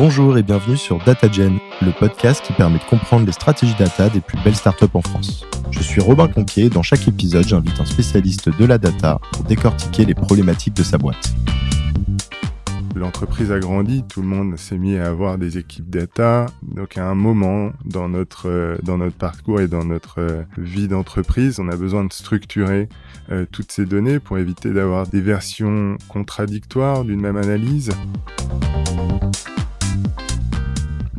Bonjour et bienvenue sur DataGen, le podcast qui permet de comprendre les stratégies data des plus belles startups en France. Je suis Robin Conquier et dans chaque épisode, j'invite un spécialiste de la data pour décortiquer les problématiques de sa boîte. L'entreprise a grandi, tout le monde s'est mis à avoir des équipes data. Donc à un moment dans notre, euh, dans notre parcours et dans notre euh, vie d'entreprise, on a besoin de structurer euh, toutes ces données pour éviter d'avoir des versions contradictoires d'une même analyse.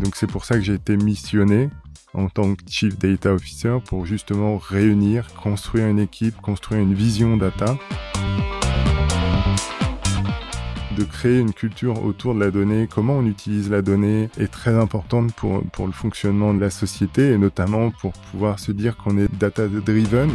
Donc c'est pour ça que j'ai été missionné en tant que Chief Data Officer pour justement réunir, construire une équipe, construire une vision data, de créer une culture autour de la donnée, comment on utilise la donnée est très importante pour, pour le fonctionnement de la société et notamment pour pouvoir se dire qu'on est data-driven.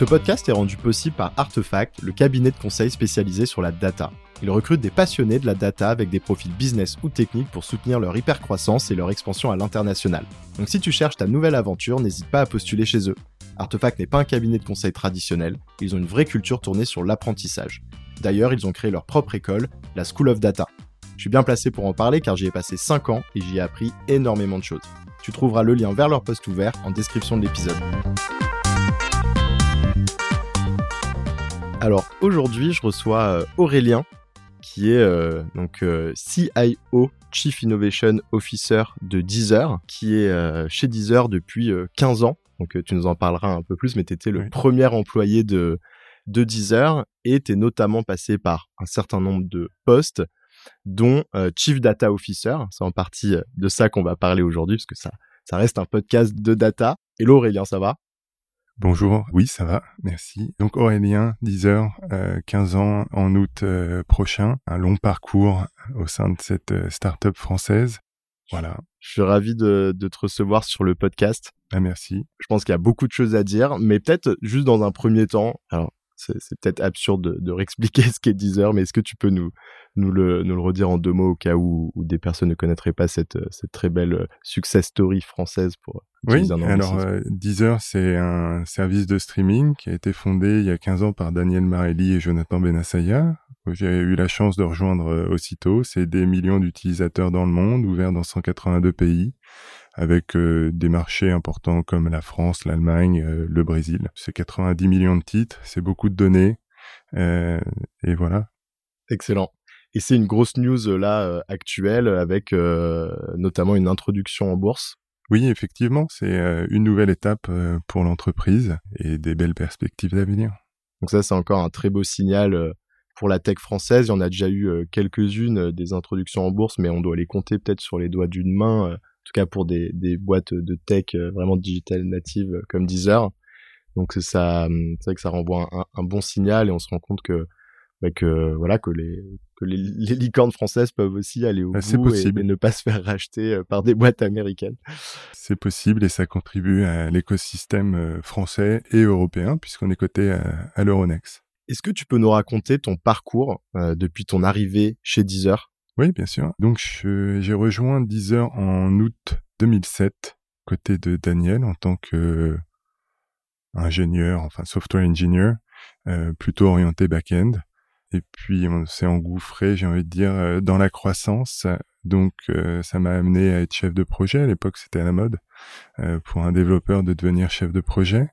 Ce podcast est rendu possible par Artefact, le cabinet de conseil spécialisé sur la data. Ils recrutent des passionnés de la data avec des profils business ou techniques pour soutenir leur hypercroissance et leur expansion à l'international. Donc si tu cherches ta nouvelle aventure, n'hésite pas à postuler chez eux. Artefact n'est pas un cabinet de conseil traditionnel, ils ont une vraie culture tournée sur l'apprentissage. D'ailleurs, ils ont créé leur propre école, la School of Data. Je suis bien placé pour en parler car j'y ai passé 5 ans et j'y ai appris énormément de choses. Tu trouveras le lien vers leur poste ouvert en description de l'épisode. Alors aujourd'hui, je reçois euh, Aurélien, qui est euh, donc euh, CIO, Chief Innovation Officer de Deezer, qui est euh, chez Deezer depuis 15 ans. Donc tu nous en parleras un peu plus, mais tu étais le premier employé de, de Deezer et tu es notamment passé par un certain nombre de postes, dont Chief Data Officer. C'est en partie de ça qu'on va parler aujourd'hui, parce que ça, ça reste un podcast de data. Hello Aurélien, ça va? Bonjour, oui ça va, merci. Donc Aurélien, 10 heures, 15 ans en août euh, prochain, un long parcours au sein de cette euh, start-up française. Voilà. Je suis ravi de, te recevoir sur le podcast. Ah, merci. Je pense qu'il y a beaucoup de choses à dire, mais peut-être juste dans un premier temps, alors c'est peut-être absurde de, de réexpliquer ce qu'est Deezer, mais est-ce que tu peux nous, nous le, nous le redire en deux mots au cas où, où des personnes ne connaîtraient pas cette, cette très belle euh, success story française pour oui, alors euh, Deezer, c'est un service de streaming qui a été fondé il y a 15 ans par Daniel Marelli et Jonathan Benassaya. J'ai eu la chance de rejoindre euh, aussitôt. C'est des millions d'utilisateurs dans le monde, ouverts dans 182 pays, avec euh, des marchés importants comme la France, l'Allemagne, le Brésil. C'est 90 millions de titres, c'est beaucoup de données. et voilà. Excellent. Et c'est une grosse news là actuelle avec notamment une introduction en bourse? Oui, effectivement, c'est euh, une nouvelle étape euh, pour l'entreprise et des belles perspectives d'avenir. Donc ça, c'est encore un très beau signal euh, pour la tech française. Il y en a déjà eu quelques-unes des introductions en bourse, mais on doit les compter peut-être sur les doigts d'une main, tout cas pour des, des boîtes de tech vraiment digital native comme Deezer. Donc ça, c'est vrai que ça renvoie un, un, bon signal et on se rend compte que, bah, que voilà que les que les, licornes françaises peuvent aussi aller au bah, bout et, ne pas se faire racheter euh, par des boîtes américaines. C'est possible et ça contribue à l'écosystème euh, français et européen puisqu'on est coté à, l'Euronext. Est-ce que tu peux nous raconter ton parcours euh, depuis ton arrivée chez Deezer? Oui, bien sûr. Donc j'ai rejoint Deezer en août 2007 côté de Daniel en tant que ingénieur, enfin software engineer, plutôt orienté back-end. Et puis on s'est engouffré, j'ai envie de dire, euh, dans la croissance. Donc euh, ça m'a amené à être chef de projet. À l'époque, c'était à la mode euh, pour un développeur de devenir chef de projet.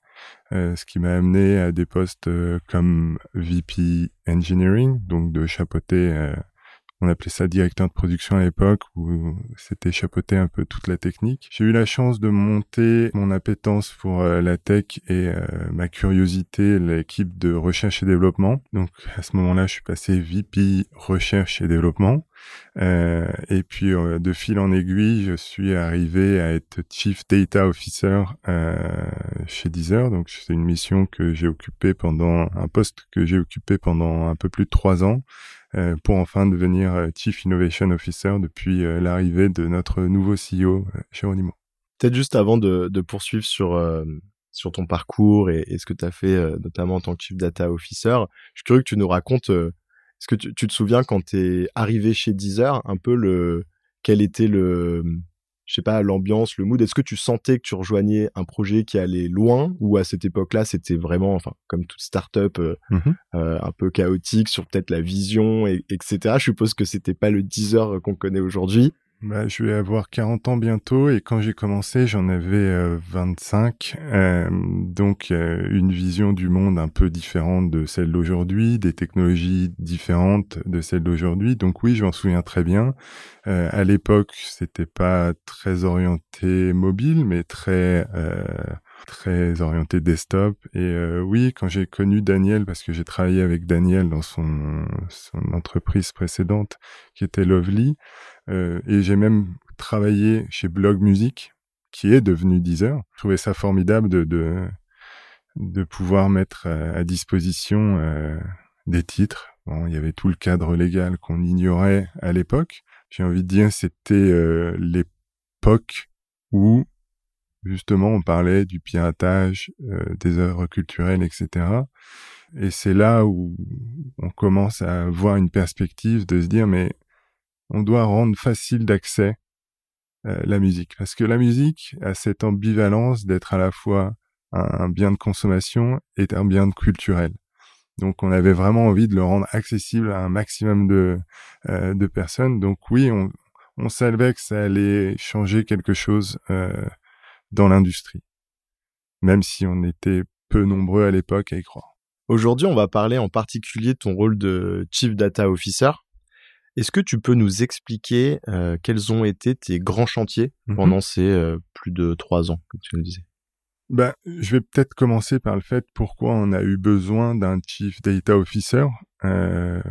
ce qui m'a amené à des postes comme VP Engineering, donc de chapeauter on appelait ça directeur de production à l'époque, où c'était chapeauter un peu toute la technique. J'ai eu la chance de monter mon appétence pour euh, la tech et euh, ma curiosité, l'équipe de recherche et développement. Donc à ce moment-là, je suis passé VP recherche et développement. Euh, et puis de fil en aiguille, je suis arrivé à être Chief Data Officer chez Deezer. Donc c'est une mission que j'ai occupée pendant un poste que j'ai occupé pendant un peu plus de trois ans euh, pour enfin devenir euh, Chief Innovation Officer depuis euh, l'arrivée de notre nouveau CEO, Géronimo. Peut-être juste avant de, poursuivre sur, sur ton parcours et, ce que tu as fait, notamment en tant que Chief Data Officer, je suis curieux que tu nous racontes, est-ce que tu, tu, te souviens quand tu es arrivé chez Deezer, un peu le, quel était le, je sais pas, l'ambiance, le mood Est-ce que tu sentais que tu rejoignais un projet qui allait loin ou à cette époque-là, c'était vraiment, enfin, comme toute startup, euh, mmh euh, un peu chaotique sur peut-être la vision, et, etc. Je suppose que c'était pas le Deezer qu'on connaît aujourd'hui. Bah, je vais avoir 40 ans bientôt et quand j'ai commencé, j'en avais 25. Euh, euh, donc euh, une vision du monde un peu différente de celle d'aujourd'hui, des technologies différentes de celles d'aujourd'hui. Donc oui, je m'en souviens très bien. à l'époque, c'était pas très orienté mobile, mais très très orienté desktop. Et oui, quand j'ai connu Daniel, parce que j'ai travaillé avec Daniel dans son, son entreprise précédente, qui était Lovely, euh, et j'ai même travaillé chez Blog Music, qui est devenu Deezer. Je trouvais ça formidable de, de, de pouvoir mettre à, disposition euh, des titres. Bon, il y avait tout le cadre légal qu'on ignorait à l'époque. J'ai envie de dire, c'était euh, l'époque où justement on parlait du piratage, des œuvres culturelles, etc. Et c'est là où on commence à voir une perspective de se dire, mais on doit rendre facile d'accès euh, la musique. Parce que la musique a cette ambivalence d'être à la fois un, bien de consommation et un bien culturel. Donc on avait vraiment envie de le rendre accessible à un maximum de, euh, personnes. Donc oui, on, on savait que ça allait changer quelque chose euh, dans l'industrie, même si on était peu nombreux à l'époque à y croire. Aujourd'hui, on va parler en particulier de ton rôle de Chief Data Officer. Est-ce que tu peux nous expliquer euh, quels ont été tes grands chantiers mmh pendant ces euh, plus de trois ans que tu nous disais? Ben, je vais peut-être commencer par le fait pourquoi on a eu besoin d'un Chief Data Officer, euh,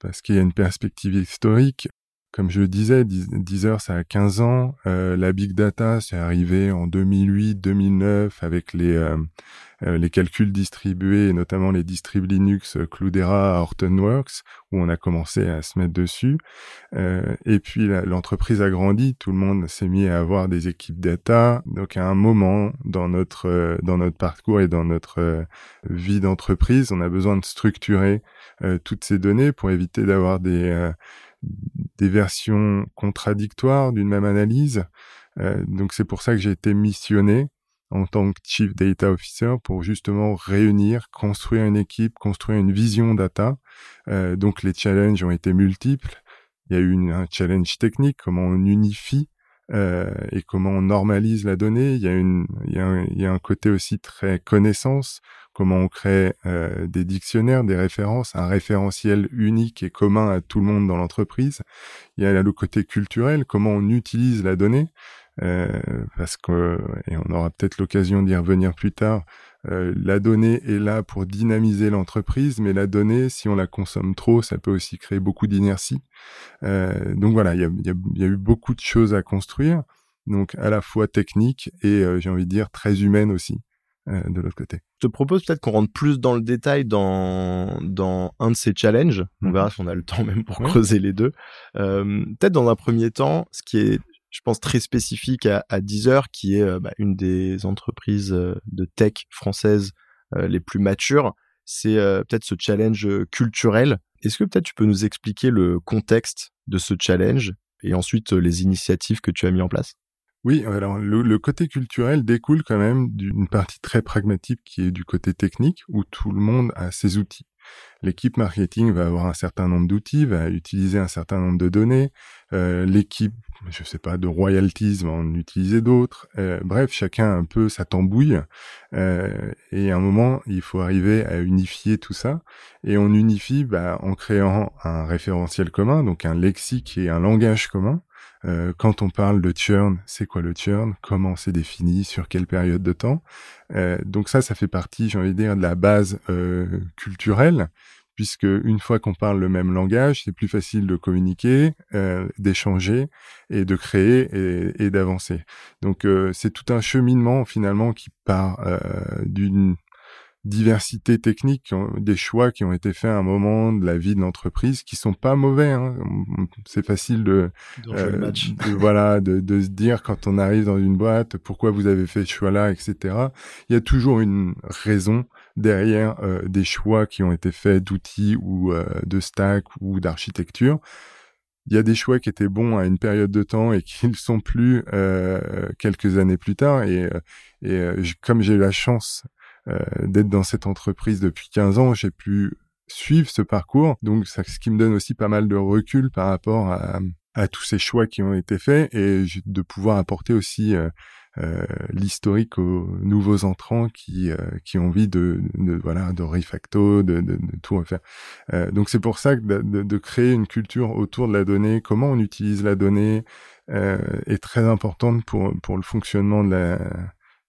parce qu'il y a une perspective historique. Comme je le disais, Deezer, ça a 15 ans. La big data, c'est arrivé en 2008-2009 avec les les calculs distribués, notamment les distrib Linux Cloudera, Hortonworks, où on a commencé à se mettre dessus. et puis l'entreprise a grandi, tout le monde s'est mis à avoir des équipes data. Donc à un moment dans notre dans notre parcours et dans notre vie d'entreprise, on a besoin de structurer toutes ces données pour éviter d'avoir des des versions contradictoires d'une même analyse. Euh, donc c'est pour ça que j'ai été missionné en tant que Chief Data Officer pour justement réunir, construire une équipe, construire une vision data. Euh, donc les challenges ont été multiples. Il y a eu une, un challenge technique, comment on unifie euh, et comment on normalise la donnée. Il y a, une, il y a, un, il y a un côté aussi très connaissance, comment on crée euh, des dictionnaires, des références, un référentiel unique et commun à tout le monde dans l'entreprise. Il y a le côté culturel, comment on utilise la donnée, parce que, et on aura peut-être l'occasion d'y revenir plus tard, euh, la donnée est là pour dynamiser l'entreprise, mais la donnée, si on la consomme trop, ça peut aussi créer beaucoup d'inertie. Euh, donc voilà, il y a, y, a, y a, eu beaucoup de choses à construire, donc à la fois technique et j'ai envie de dire très humaine aussi. Euh, de l'autre côté. Je te propose peut-être qu'on rentre plus dans le détail dans, dans un de ces challenges. On mhm. verra si on a le temps même pour creuser les deux. Euh, peut-être dans un premier temps, ce qui est, je pense, très spécifique à, à Deezer, qui est euh, bah, une des entreprises de tech françaises les plus matures, c'est peut-être ce challenge culturel. Est-ce que peut-être tu peux nous expliquer le contexte de ce challenge et ensuite les initiatives que tu as mis en place? Oui, alors le, côté culturel découle quand même d'une partie très pragmatique qui est du côté technique, où tout le monde a ses outils. L'équipe marketing va avoir un certain nombre d'outils, va utiliser un certain nombre de données. Euh, l'équipe, je sais pas, de royalties va en utiliser d'autres. Euh, bref, chacun a un peu sa tambouille. Euh, et à un moment, il faut arriver à unifier tout ça. Et on unifie bah, en créant un référentiel commun, donc un lexique et un langage commun. Euh, quand on parle de churn, c'est quoi le churn? Comment c'est défini? Sur quelle période de temps? Euh, Donc ça, ça fait partie, j'ai envie de dire, de la base euh, culturelle, puisque une fois qu'on parle le même langage, c'est plus facile de communiquer, d'échanger et de créer et, d'avancer. Donc c'est tout un cheminement finalement qui part d'une diversité technique, des choix qui ont été faits à un moment de la vie de l'entreprise qui sont pas mauvais. Hein. C'est facile de, euh, voilà de, de, se dire quand on arrive dans une boîte pourquoi vous avez fait ce choix-là, etc. Il y a toujours une raison derrière euh, des choix qui ont été faits d'outils ou euh, de stack ou d'architecture. il y a des choix qui étaient bons à une période de temps et qui ne sont plus euh, quelques années plus tard. Et, euh, et euh, comme j'ai eu la chance d'être dans cette entreprise depuis 15 ans, j'ai pu suivre ce parcours. Donc, ce qui me donne aussi pas mal de recul par rapport à, tous ces choix qui ont été faits et de pouvoir apporter aussi euh, l'historique aux nouveaux entrants qui euh, qui ont envie de, de, voilà de refacto de, de, tout refaire euh, donc c'est pour ça que de, de, créer une culture autour de la donnée comment on utilise la donnée est très importante pour pour le fonctionnement de la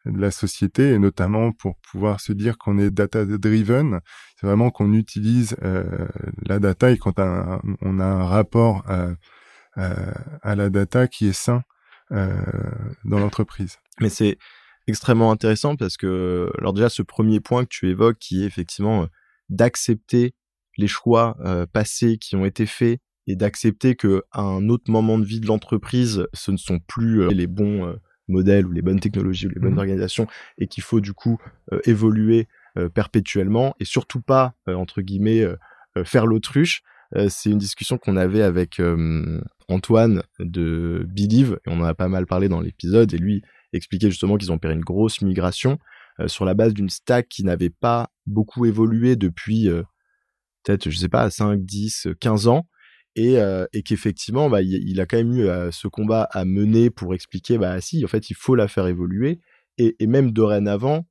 de la société et notamment pour pouvoir se dire qu'on est data driven c'est vraiment qu'on utilise la data et quand on a un rapport à, à la data qui est sain euh, dans l'entreprise. Mais c'est extrêmement intéressant parce que, alors déjà, ce premier point que tu évoques, qui est effectivement euh, d'accepter les choix euh, passés qui ont été faits et d'accepter que à un autre moment de vie de l'entreprise, ce ne sont plus les bons modèles ou les bonnes technologies ou les bonnes mmh. organisations et qu'il faut du coup évoluer perpétuellement et surtout pas entre guillemets faire l'autruche. c'est une discussion qu'on avait avec Antoine de Believe, et on en a pas mal parlé dans l'épisode, et lui expliquait justement qu'ils ont opéré une grosse migration euh, sur la base d'une stack qui n'avait pas beaucoup évolué depuis euh, peut-être, je sais pas, 5, 10, 15 ans, et, euh, et qu'effectivement, bah, il, a quand même eu ce combat à mener pour expliquer, bah si, en fait, il faut la faire évoluer, et, et même dorénavant,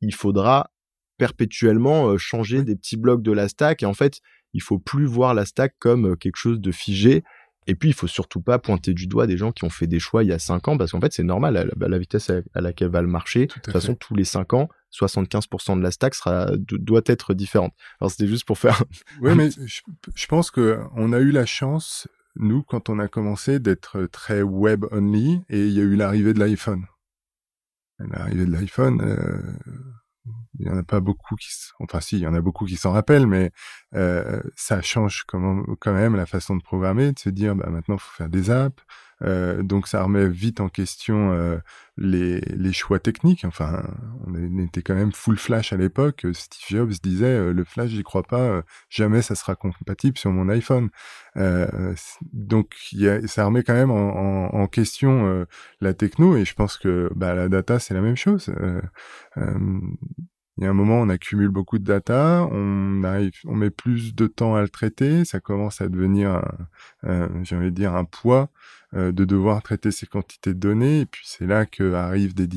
il faudra perpétuellement changer des petits blocs de la stack, et en fait, il faut plus voir la stack comme quelque chose de figé, et puis, il faut surtout pas pointer du doigt des gens qui ont fait des choix il y a 5 ans, parce qu'en fait, c'est normal, à la, vitesse à, laquelle va le marché. de toute façon, tous les 5 ans, 75% de la stack sera, doit être différente. Alors, c'était juste pour faire... oui, mais je, pense que on a eu la chance, nous, quand on a commencé, d'être très web-only, et il y a eu l'arrivée de l'iPhone. L'arrivée de l'iPhone... Euh il y en a pas beaucoup qui, enfin si, il y en a beaucoup qui s'en rappellent, mais euh, ça change quand même la façon de programmer, de se dire, bah maintenant, faut faire des apps, euh, donc ça remet vite en question euh, les, les, choix techniques. Enfin, on était quand même full flash à l'époque. Steve Jobs disait euh, le flash, j'y crois pas, jamais ça sera compatible sur mon iPhone. donc y a, ça remet quand même en, en, en question la techno et je pense que bah, la data c'est la même chose. Il y a un moment, on accumule beaucoup de data, on arrive, on met plus de temps à le traiter, ça commence à devenir, j'ai envie de dire, un poids euh, de devoir traiter ces quantités de données. Et puis c'est là que arrivent des,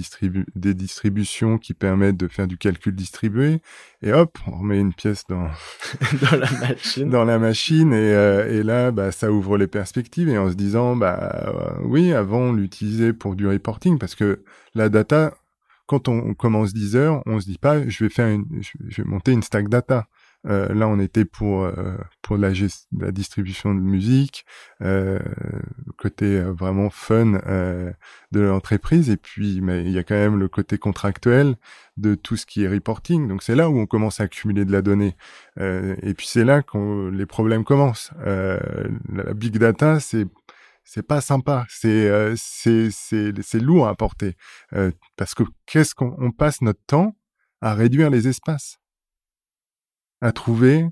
des distributions qui permettent de faire du calcul distribué. Et hop, on remet une pièce dans, dans la machine. dans la machine. Et, euh, et là, bah, ça ouvre les perspectives. Et en se disant, bah euh, oui, avant on l'utilisait pour du reporting parce que la data, quand on, commence 10 heures, on se dit pas, je vais faire une, je vais monter une stack data. Euh, là, on était pour euh, pour la, la, distribution de musique, euh, côté euh, vraiment fun euh, de l'entreprise. Et puis, mais il y a quand même le côté contractuel de tout ce qui est reporting. Donc, c'est là où on commence à accumuler de la donnée. et puis, c'est là que les problèmes commencent. la big data, c'est c'est pas sympa, c'est c'est c'est lourd à porter parce que qu'est-ce qu'on passe notre temps à réduire les espaces? À trouver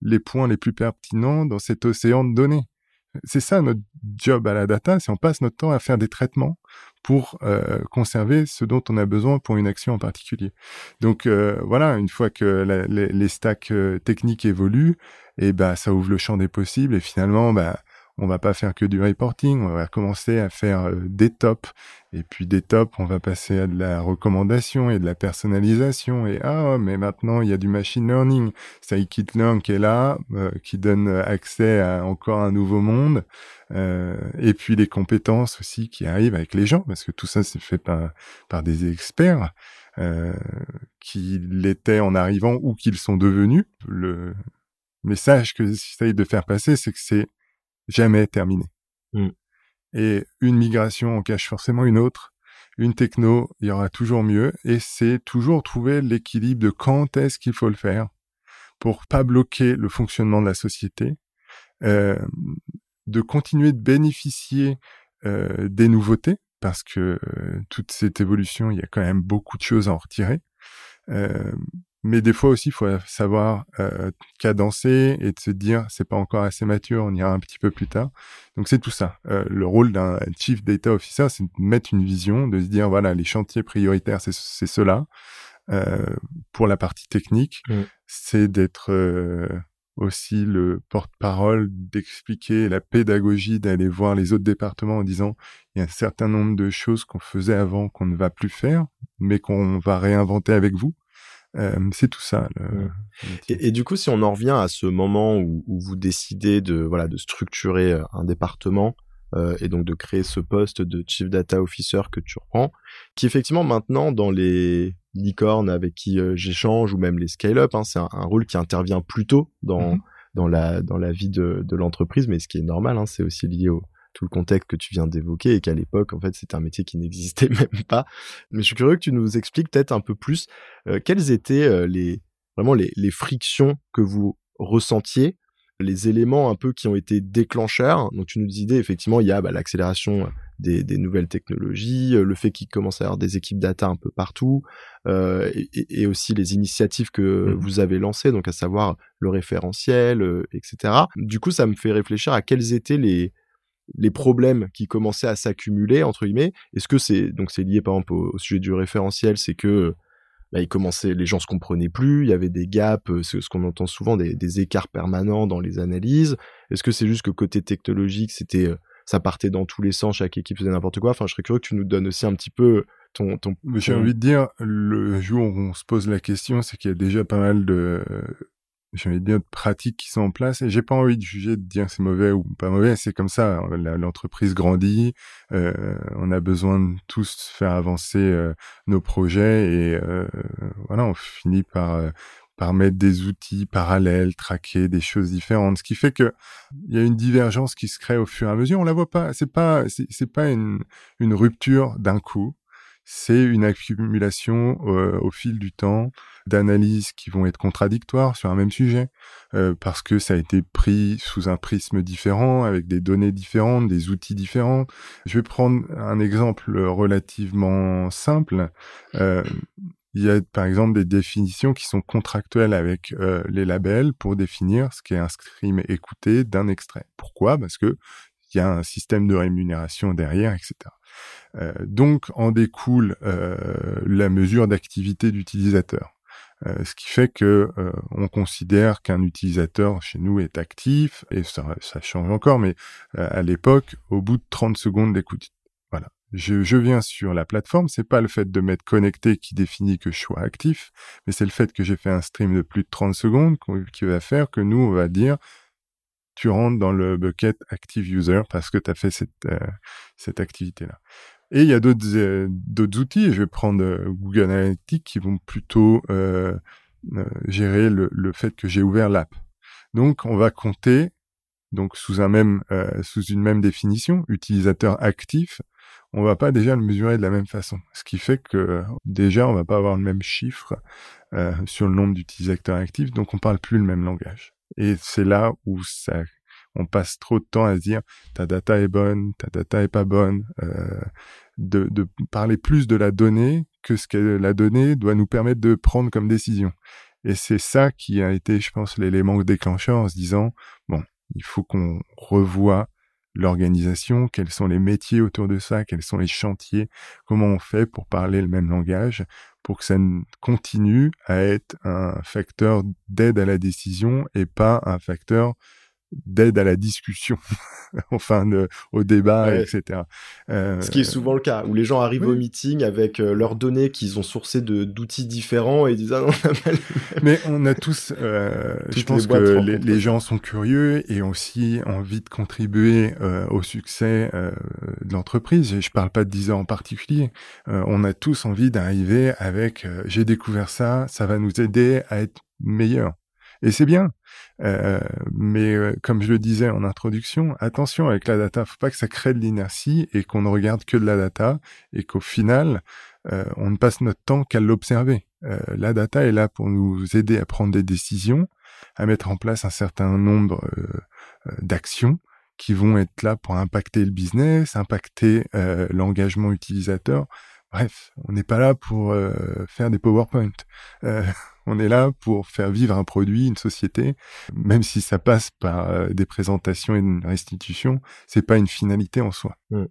les points les plus pertinents dans cet océan de données. C'est ça notre job à la data, c'est on passe notre temps à faire des traitements pour euh, conserver ce dont on a besoin pour une action en particulier. Donc euh, voilà, une fois que les, stacks euh, techniques évoluent, et eh ben ça ouvre le champ des possibles et finalement bah on va pas faire que du reporting, on va commencer à faire euh, des tops. Et puis des tops, on va passer à de la recommandation et de la personnalisation. Et ah, mais maintenant, il y a du machine learning. Scikit-learn qui est là, euh, qui donne accès à encore un nouveau monde. Euh, et puis les compétences aussi qui arrivent avec les gens, parce que tout ça, c'est fait par, par des experts. Euh, qui l'étaient en arrivant ou qu'ils sont devenus. Le message que j'essaye de faire passer, c'est que c'est jamais terminé. Mm. Et une migration en cache forcément une autre. Une techno, il y aura toujours mieux. Et c'est toujours trouver l'équilibre de quand est-ce qu'il faut le faire pour pas bloquer le fonctionnement de la société, euh, de continuer de bénéficier euh, des nouveautés, parce que euh, toute cette évolution, il y a quand même beaucoup de choses à en retirer. Euh, mais des fois aussi, il faut savoir euh, cadencer et de se dire, c'est pas encore assez mature, on ira un petit peu plus tard. Donc c'est tout ça. Euh, le rôle d'un chief data officer, c'est de mettre une vision, de se dire, voilà, les chantiers prioritaires, c'est cela. Euh, pour la partie technique, mmh. c'est d'être euh, aussi le porte-parole, d'expliquer la pédagogie, d'aller voir les autres départements en disant il y a un certain nombre de choses qu'on faisait avant qu'on ne va plus faire, mais qu'on va réinventer avec vous. Euh, c'est tout ça. Le, et, et, du coup, si on en revient à ce moment où, où, vous décidez de voilà de structurer euh, un département euh, et donc de créer ce poste de chief data officer que tu reprends, qui effectivement maintenant dans les licornes avec qui euh, j'échange ou même les scale-up, hein, c'est un, rôle qui intervient plus tôt dans mmh dans la dans la vie de, de l'entreprise, mais ce qui est normal, hein, c'est aussi lié au tout le contexte que tu viens d'évoquer et qu'à l'époque, en fait, c'était un métier qui n'existait même pas. Mais je suis curieux que tu nous expliques peut-être un peu plus euh, quelles étaient euh, les vraiment les, les frictions que vous ressentiez, les éléments un peu qui ont été déclencheurs. Donc tu nous disais effectivement, il y a bah, l'accélération des, des, nouvelles technologies, euh, le fait qu'il commence à y avoir des équipes data un peu partout, euh, et, et, aussi les initiatives que mmh vous avez lancées, donc à savoir le référentiel, etc. Du coup, ça me fait réfléchir à quels étaient les les problèmes qui commençaient à s'accumuler entre guillemets est-ce que c'est donc c'est lié par exemple au, sujet du référentiel c'est que bah, il commençait les gens se comprenaient plus il y avait des gaps euh, ce qu'on entend souvent des, des, écarts permanents dans les analyses. Est-ce que c'est juste que côté technologique c'était euh, ça partait dans tous les sens chaque équipe faisait n'importe quoi? Enfin je serais curieux que tu nous donnes aussi un petit peu ton, ton... j'ai envie de dire le jour où on se pose la question c'est qu'il y a déjà pas mal de j'ai envie de dire de pratiques qui sont en place et j'ai pas envie de juger de dire c'est mauvais ou pas mauvais. C'est comme ça l'entreprise grandit euh, on a besoin de tous faire avancer euh, nos projets et euh, voilà on finit par euh, par mettre des outils parallèles traquer des choses différentes. Ce qui fait que il y a une divergence qui se crée au fur et à mesure. On la voit pas. C'est pas c'est pas une une rupture d'un coup. C'est une accumulation au fil du temps d'analyses qui vont être contradictoires sur un même sujet, euh, parce que ça a été pris sous un prisme différent, avec des données différentes, des outils différents. Je vais prendre un exemple relativement simple. Euh, il y a par exemple des définitions qui sont contractuelles avec euh, les labels pour définir ce qu'est un stream écouté d'un extrait. Pourquoi? Parce que il y a un système de rémunération derrière, etc. Euh, donc en découle euh, la mesure d'activité d'utilisateur. Euh, ce qui fait que euh, on considère qu'un utilisateur chez nous est actif, et ça, ça change encore, mais euh, à l'époque, au bout de 30 secondes d'écoute, voilà. Je, je, viens sur la plateforme, c'est pas le fait de m'être connecté qui définit que je sois actif, mais c'est le fait que j'ai fait un stream de plus de 30 secondes qui va faire que nous, on va dire, tu rentres dans le bucket active user parce que tu as fait cette, cette activité-là. Et il y a d'autres euh, d'autres outils. Je vais prendre euh, Google Analytics qui vont plutôt euh, gérer le, le, fait que j'ai ouvert l'app. Donc on va compter donc sous un même sous une même définition utilisateur actif. On va pas déjà le mesurer de la même façon. Ce qui fait que déjà on va pas avoir le même chiffre sur le nombre d'utilisateurs actifs. Donc on parle plus le même langage. Et c'est là où ça on passe trop de temps à se dire ta data est bonne, ta data est pas bonne, euh, de, de, parler plus de la donnée que ce que la donnée doit nous permettre de prendre comme décision. Et c'est ça qui a été, je pense, l'élément déclencheur en se disant, bon, il faut qu'on revoie l'organisation, quels sont les métiers autour de ça, quels sont les chantiers, comment on fait pour parler le même langage, pour que ça continue à être un facteur d'aide à la décision et pas un facteur d'aide à la discussion, enfin au débat, etc. Euh, Ce qui est souvent le cas, où les gens arrivent au meeting avec euh, leurs données qu'ils ont sourcées d'outils différents et disent ah non, Mais on a tous, euh, je pense que les, les, gens sont curieux et ont aussi envie de contribuer au succès de l'entreprise. Et je parle pas de Deezer en particulier. on a tous envie d'arriver avec j'ai découvert ça, ça va nous aider à être meilleurs. Et c'est bien. Euh, mais euh, comme je le disais en introduction, attention avec la data, faut pas que ça crée de l'inertie et qu'on ne regarde que de la data et qu'au final, euh, on ne passe notre temps qu'à l'observer. Euh, la data est là pour nous aider à prendre des décisions, à mettre en place un certain nombre d'actions qui vont être là pour impacter le business, impacter l'engagement utilisateur. Bref, on n'est pas là pour euh, faire des PowerPoint. Euh, on est là pour faire vivre un produit, une société, même si ça passe par euh, des présentations et une restitution, c'est pas une finalité en soi. Mmh.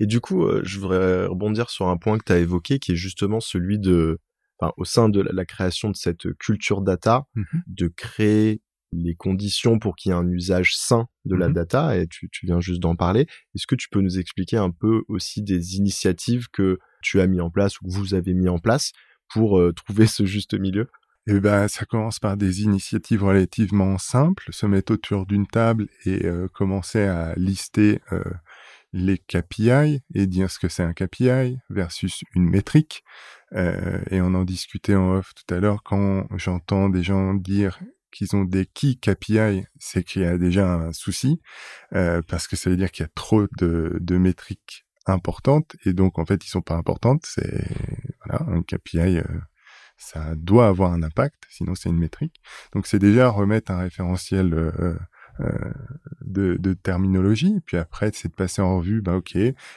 Et du coup, je voudrais rebondir sur un point que tu as évoqué, qui est justement celui de, enfin, au sein de la, création de cette culture data, mmh de créer les conditions pour qu'il y ait un usage sain de la mmh data, et tu, tu viens juste d'en parler. Est-ce que tu peux nous expliquer un peu aussi des initiatives que tu as mis en place ou que vous avez mis en place pour euh, trouver ce juste milieu? Eh ben, ça commence par des initiatives relativement simples, se mettre autour d'une table et euh, commencer à lister euh, les KPI et dire ce que c'est un KPI versus une métrique. et on en discutait en off tout à l'heure quand j'entends des gens dire qu'ils ont des key KPI, c'est qu'il y a déjà un souci, parce que ça veut dire qu'il y a trop de, de métriques importantes et donc en fait ils sont pas importantes. C'est voilà un KPI, euh, ça doit avoir un impact, sinon c'est une métrique. Donc c'est déjà remettre un référentiel euh, euh, de, de, terminologie. puis après, c'est de passer en revue, bah ok,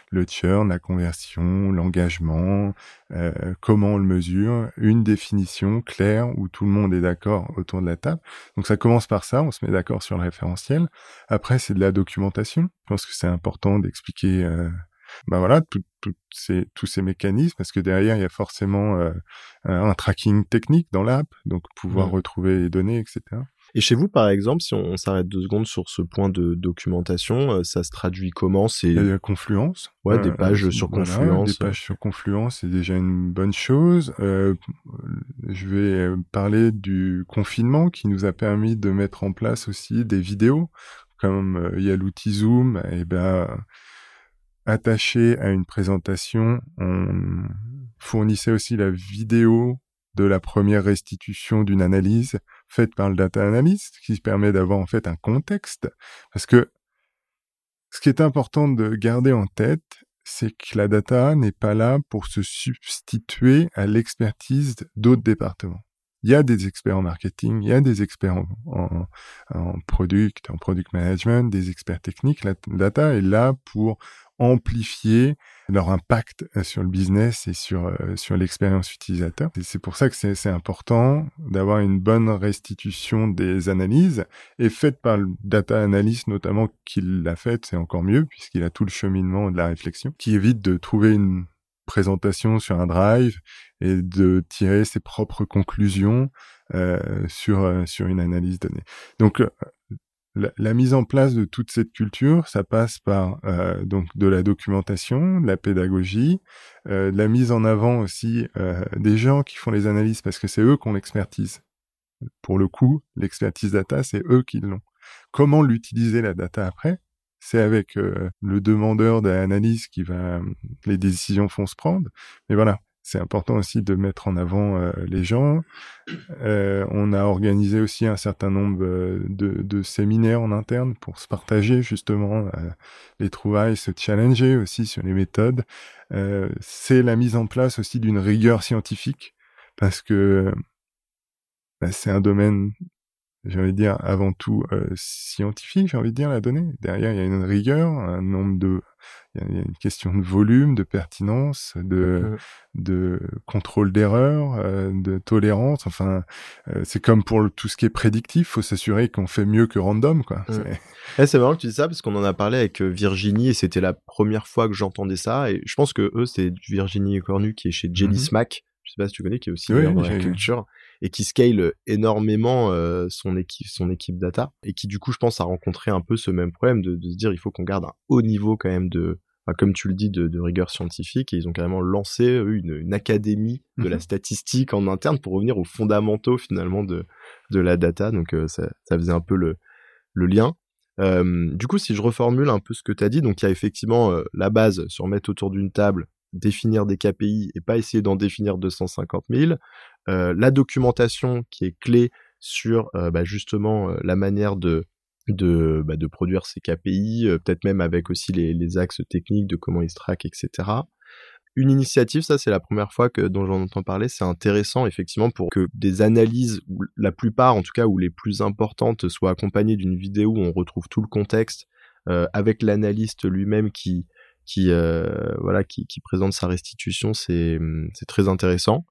le churn, la conversion, l'engagement, euh, comment on le mesure, une définition claire où tout le monde est d'accord autour de la table. Donc ça commence par ça, on se met d'accord sur le référentiel. Après, c'est de la documentation. Je pense que c'est important d'expliquer. Euh, bah voilà, tout, tout ces, tous ces mécanismes, parce que derrière, il y a forcément euh, un tracking technique dans l'app, donc pouvoir retrouver les données, etc. Et chez vous, par exemple, si on, s'arrête deux secondes sur ce point de documentation, euh, ça se traduit comment? C'est il y a Confluence. Ouais, des euh, pages sur Confluence. Des pages sur Confluence, c'est déjà une bonne chose. Euh, je vais parler du confinement qui nous a permis de mettre en place aussi des vidéos, comme il y a l'outil Zoom. Et ben attaché à une présentation, on fournissait aussi la vidéo de la première restitution d'une analyse faite par le data analyst, qui permet d'avoir en fait un contexte. Parce que ce qui est important de garder en tête, c'est que la data n'est pas là pour se substituer à l'expertise d'autres départements. Il y a des experts en marketing, il y a des experts en, en, en product, en product management, des experts techniques. La data est là pour amplifier leur impact euh, sur le business et sur euh, sur l'expérience utilisateur. C'est pour ça que c'est important d'avoir une bonne restitution des analyses et faite par le data analyst notamment qu'il l'a faite, c'est encore mieux puisqu'il a tout le cheminement de la réflexion qui évite de trouver une présentation sur un drive et de tirer ses propres conclusions euh, sur euh, sur une analyse donnée. Donc la, mise en place de toute cette culture, ça passe par euh, donc de la documentation, de la pédagogie, euh, de la mise en avant aussi euh, des gens qui font les analyses parce que c'est eux qui ont l'expertise. Pour le coup, l'expertise data, c'est eux qui l'ont. Comment l'utiliser la data après? C'est avec le demandeur de l'analyse qui va les décisions font se prendre. Mais voilà, c'est important aussi de mettre en avant euh, les gens. Euh, on a organisé aussi un certain nombre euh, de, de, séminaires en interne pour se partager justement les trouvailles, se challenger aussi sur les méthodes. c'est la mise en place aussi d'une rigueur scientifique parce que bah, c'est un domaine j'ai envie de dire avant tout scientifique, j'ai envie de dire la donnée. Derrière, il y a une rigueur, un nombre de il y, a une question de volume, de pertinence, de, de contrôle d'erreur, euh, de tolérance. Enfin, euh, c'est comme pour tout ce qui est prédictif, faut s'assurer qu'on fait mieux que random, quoi. Eh, c'est marrant que tu dis ça parce qu'on en a parlé avec euh, Virginie et c'était la première fois que j'entendais ça. Et je pense que eux, c'est Virginie Cornu qui est chez Jelly mm-hmm. Smack. Je sais pas si tu connais, qui est aussi dans la culture et qui scale énormément euh, son équipe son équipe data et qui du coup je pense a rencontré un peu ce même problème de, de se dire il faut qu'on garde un haut niveau quand même de enfin, comme tu le dis de, de, rigueur scientifique et ils ont carrément lancé une, une académie de la mhm. statistique en interne pour revenir aux fondamentaux finalement de de la data donc euh, ça, ça faisait un peu le le lien euh, du coup, si je reformule un peu ce que tu as dit, donc il y a effectivement euh, la base sur mettre autour d'une table, définir des KPI et pas essayer d'en définir 250 000. Euh, la documentation qui est clé sur euh, bah, justement euh, la manière de de, bah, produire ces KPI, peut-être même avec aussi les, les, axes techniques de comment ils se traquent, etc. Une initiative, ça c'est la première fois que dont j'en entends parler, c'est intéressant effectivement pour que des analyses, la plupart en tout cas ou les plus importantes, soient accompagnées d'une vidéo où on retrouve tout le contexte, avec l'analyste lui-même qui qui voilà qui, présente sa restitution, c'est c'est très intéressant.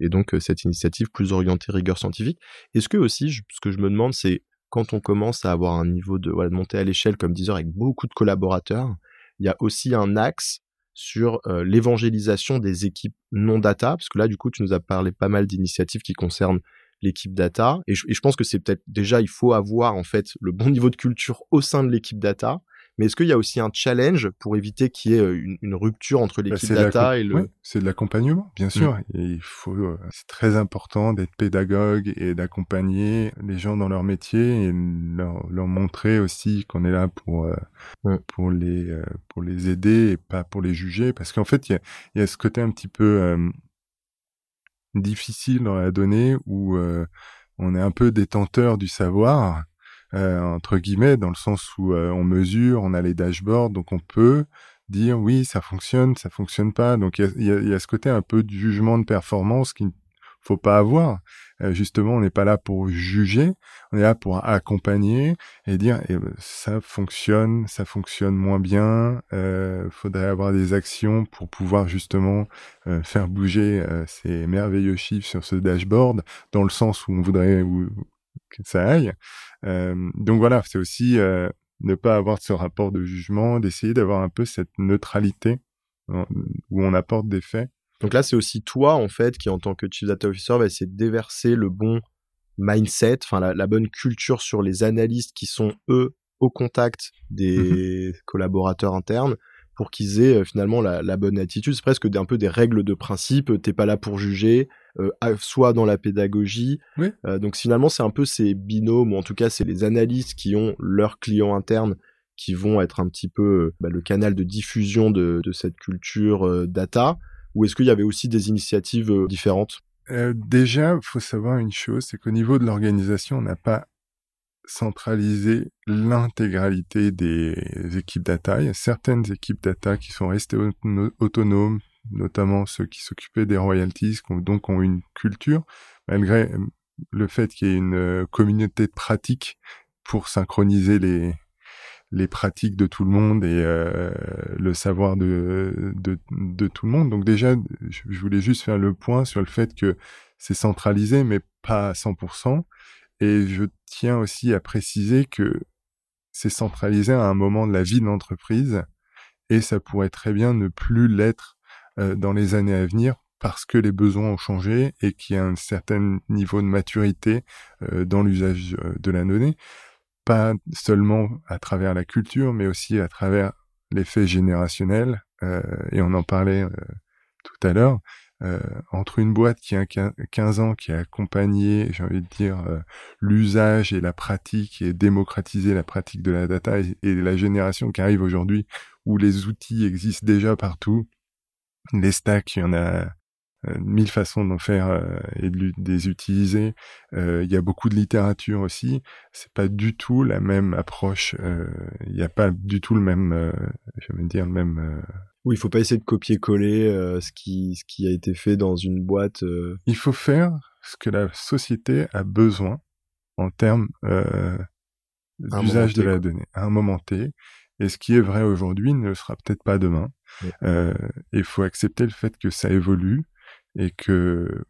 Et donc cette initiative plus orientée rigueur scientifique. Est-ce que aussi, ce que je me demande, c'est quand on commence à avoir un niveau de, de monter à l'échelle comme Deezer avec beaucoup de collaborateurs, il y a aussi un axe sur l'évangélisation des équipes non data, parce que là, du coup, tu nous as parlé pas mal d'initiatives qui concernent l'équipe data, et je, pense que c'est peut-être déjà, il faut avoir en fait le bon niveau de culture au sein de l'équipe data, mais est-ce qu'il y a aussi un challenge pour éviter qu'il y ait euh, une, rupture entre bah, l'équipe data et le... c'est de l'accompagnement, bien sûr. Mmh. il faut, euh, c'est très important d'être pédagogue et d'accompagner les gens dans leur métier et leur, leur montrer aussi qu'on est là pour euh, mmh. pour les pour les aider et pas pour les juger, parce qu'en fait il y a, y a ce côté un petit peu difficile dans la donnée où on est un peu détenteur du savoir euh, entre guillemets, dans le sens où euh, on mesure, on a les dashboards, donc on peut dire oui, ça fonctionne, ça fonctionne pas. Donc il y a, y a, ce côté un peu de jugement de performance qu'il ne faut pas avoir. Euh, justement, on n'est pas là pour juger, on est là pour accompagner et dire eh ben, ça fonctionne, ça fonctionne moins bien. Euh, faudrait avoir des actions pour pouvoir justement faire bouger ces merveilleux chiffres sur ce dashboard dans le sens où on voudrait que ça aille. Euh, donc voilà, c'est aussi euh, ne pas avoir ce rapport de jugement, d'essayer d'avoir un peu cette neutralité où on apporte des faits. Donc là, c'est aussi toi, en fait, qui en tant que Chief Data Officer va essayer de déverser le bon mindset, enfin la, bonne culture sur les analystes qui sont, eux, au contact des mmh collaborateurs internes pour qu'ils aient euh, finalement la, bonne attitude. C'est presque un peu des règles de principe. T'es pas là pour juger, euh, soit dans la pédagogie. Euh, donc finalement, c'est un peu ces binômes, ou en tout cas, c'est les analystes qui ont leurs clients internes qui vont être un petit peu bah, le canal de diffusion de, cette culture data. Ou est-ce qu'il y avait aussi des initiatives différentes? Déjà, il faut savoir une chose, c'est qu'au niveau de l'organisation, on n'a pas centraliser l'intégralité des équipes data. Il y a certaines équipes data qui sont restées autonomes, notamment ceux qui s'occupaient des royalties, donc ont une culture, malgré euh, le fait qu'il y ait une euh, communauté de pratiques pour synchroniser les, les pratiques de tout le monde et euh, le savoir de, de, de, tout le monde. Donc déjà, je voulais juste faire le point sur le fait que c'est centralisé, mais pas à 100%. Et je tiens aussi à préciser que c'est centralisé à un moment de la vie de l'entreprise et ça pourrait très bien ne plus l'être euh, dans les années à venir parce que les besoins ont changé et qu'il y a un certain niveau de maturité euh, dans l'usage euh, de la donnée, pas seulement à travers la culture, mais aussi à travers l'effet générationnel, et on en parlait tout à l'heure, euh, entre une boîte qui a 15 ans, qui a accompagné, j'ai envie de dire, euh, l'usage et la pratique et démocratiser la pratique de la data et, la génération qui arrive aujourd'hui où les outils existent déjà partout, les stacks, il y en a euh, mille façons d'en faire et de, les utiliser. il y a beaucoup de littérature aussi. C'est pas du tout la même approche. Il n'y a pas du tout le même, je vais dire, le même oui, il faut pas essayer de copier-coller euh, ce, qui, ce qui a été fait dans une boîte. Euh. Il faut faire ce que la société a besoin en termes euh, d'usage de la donnée à un moment T. Et ce qui est vrai aujourd'hui ne le sera peut-être pas demain. Euh, il faut accepter le fait que ça évolue et que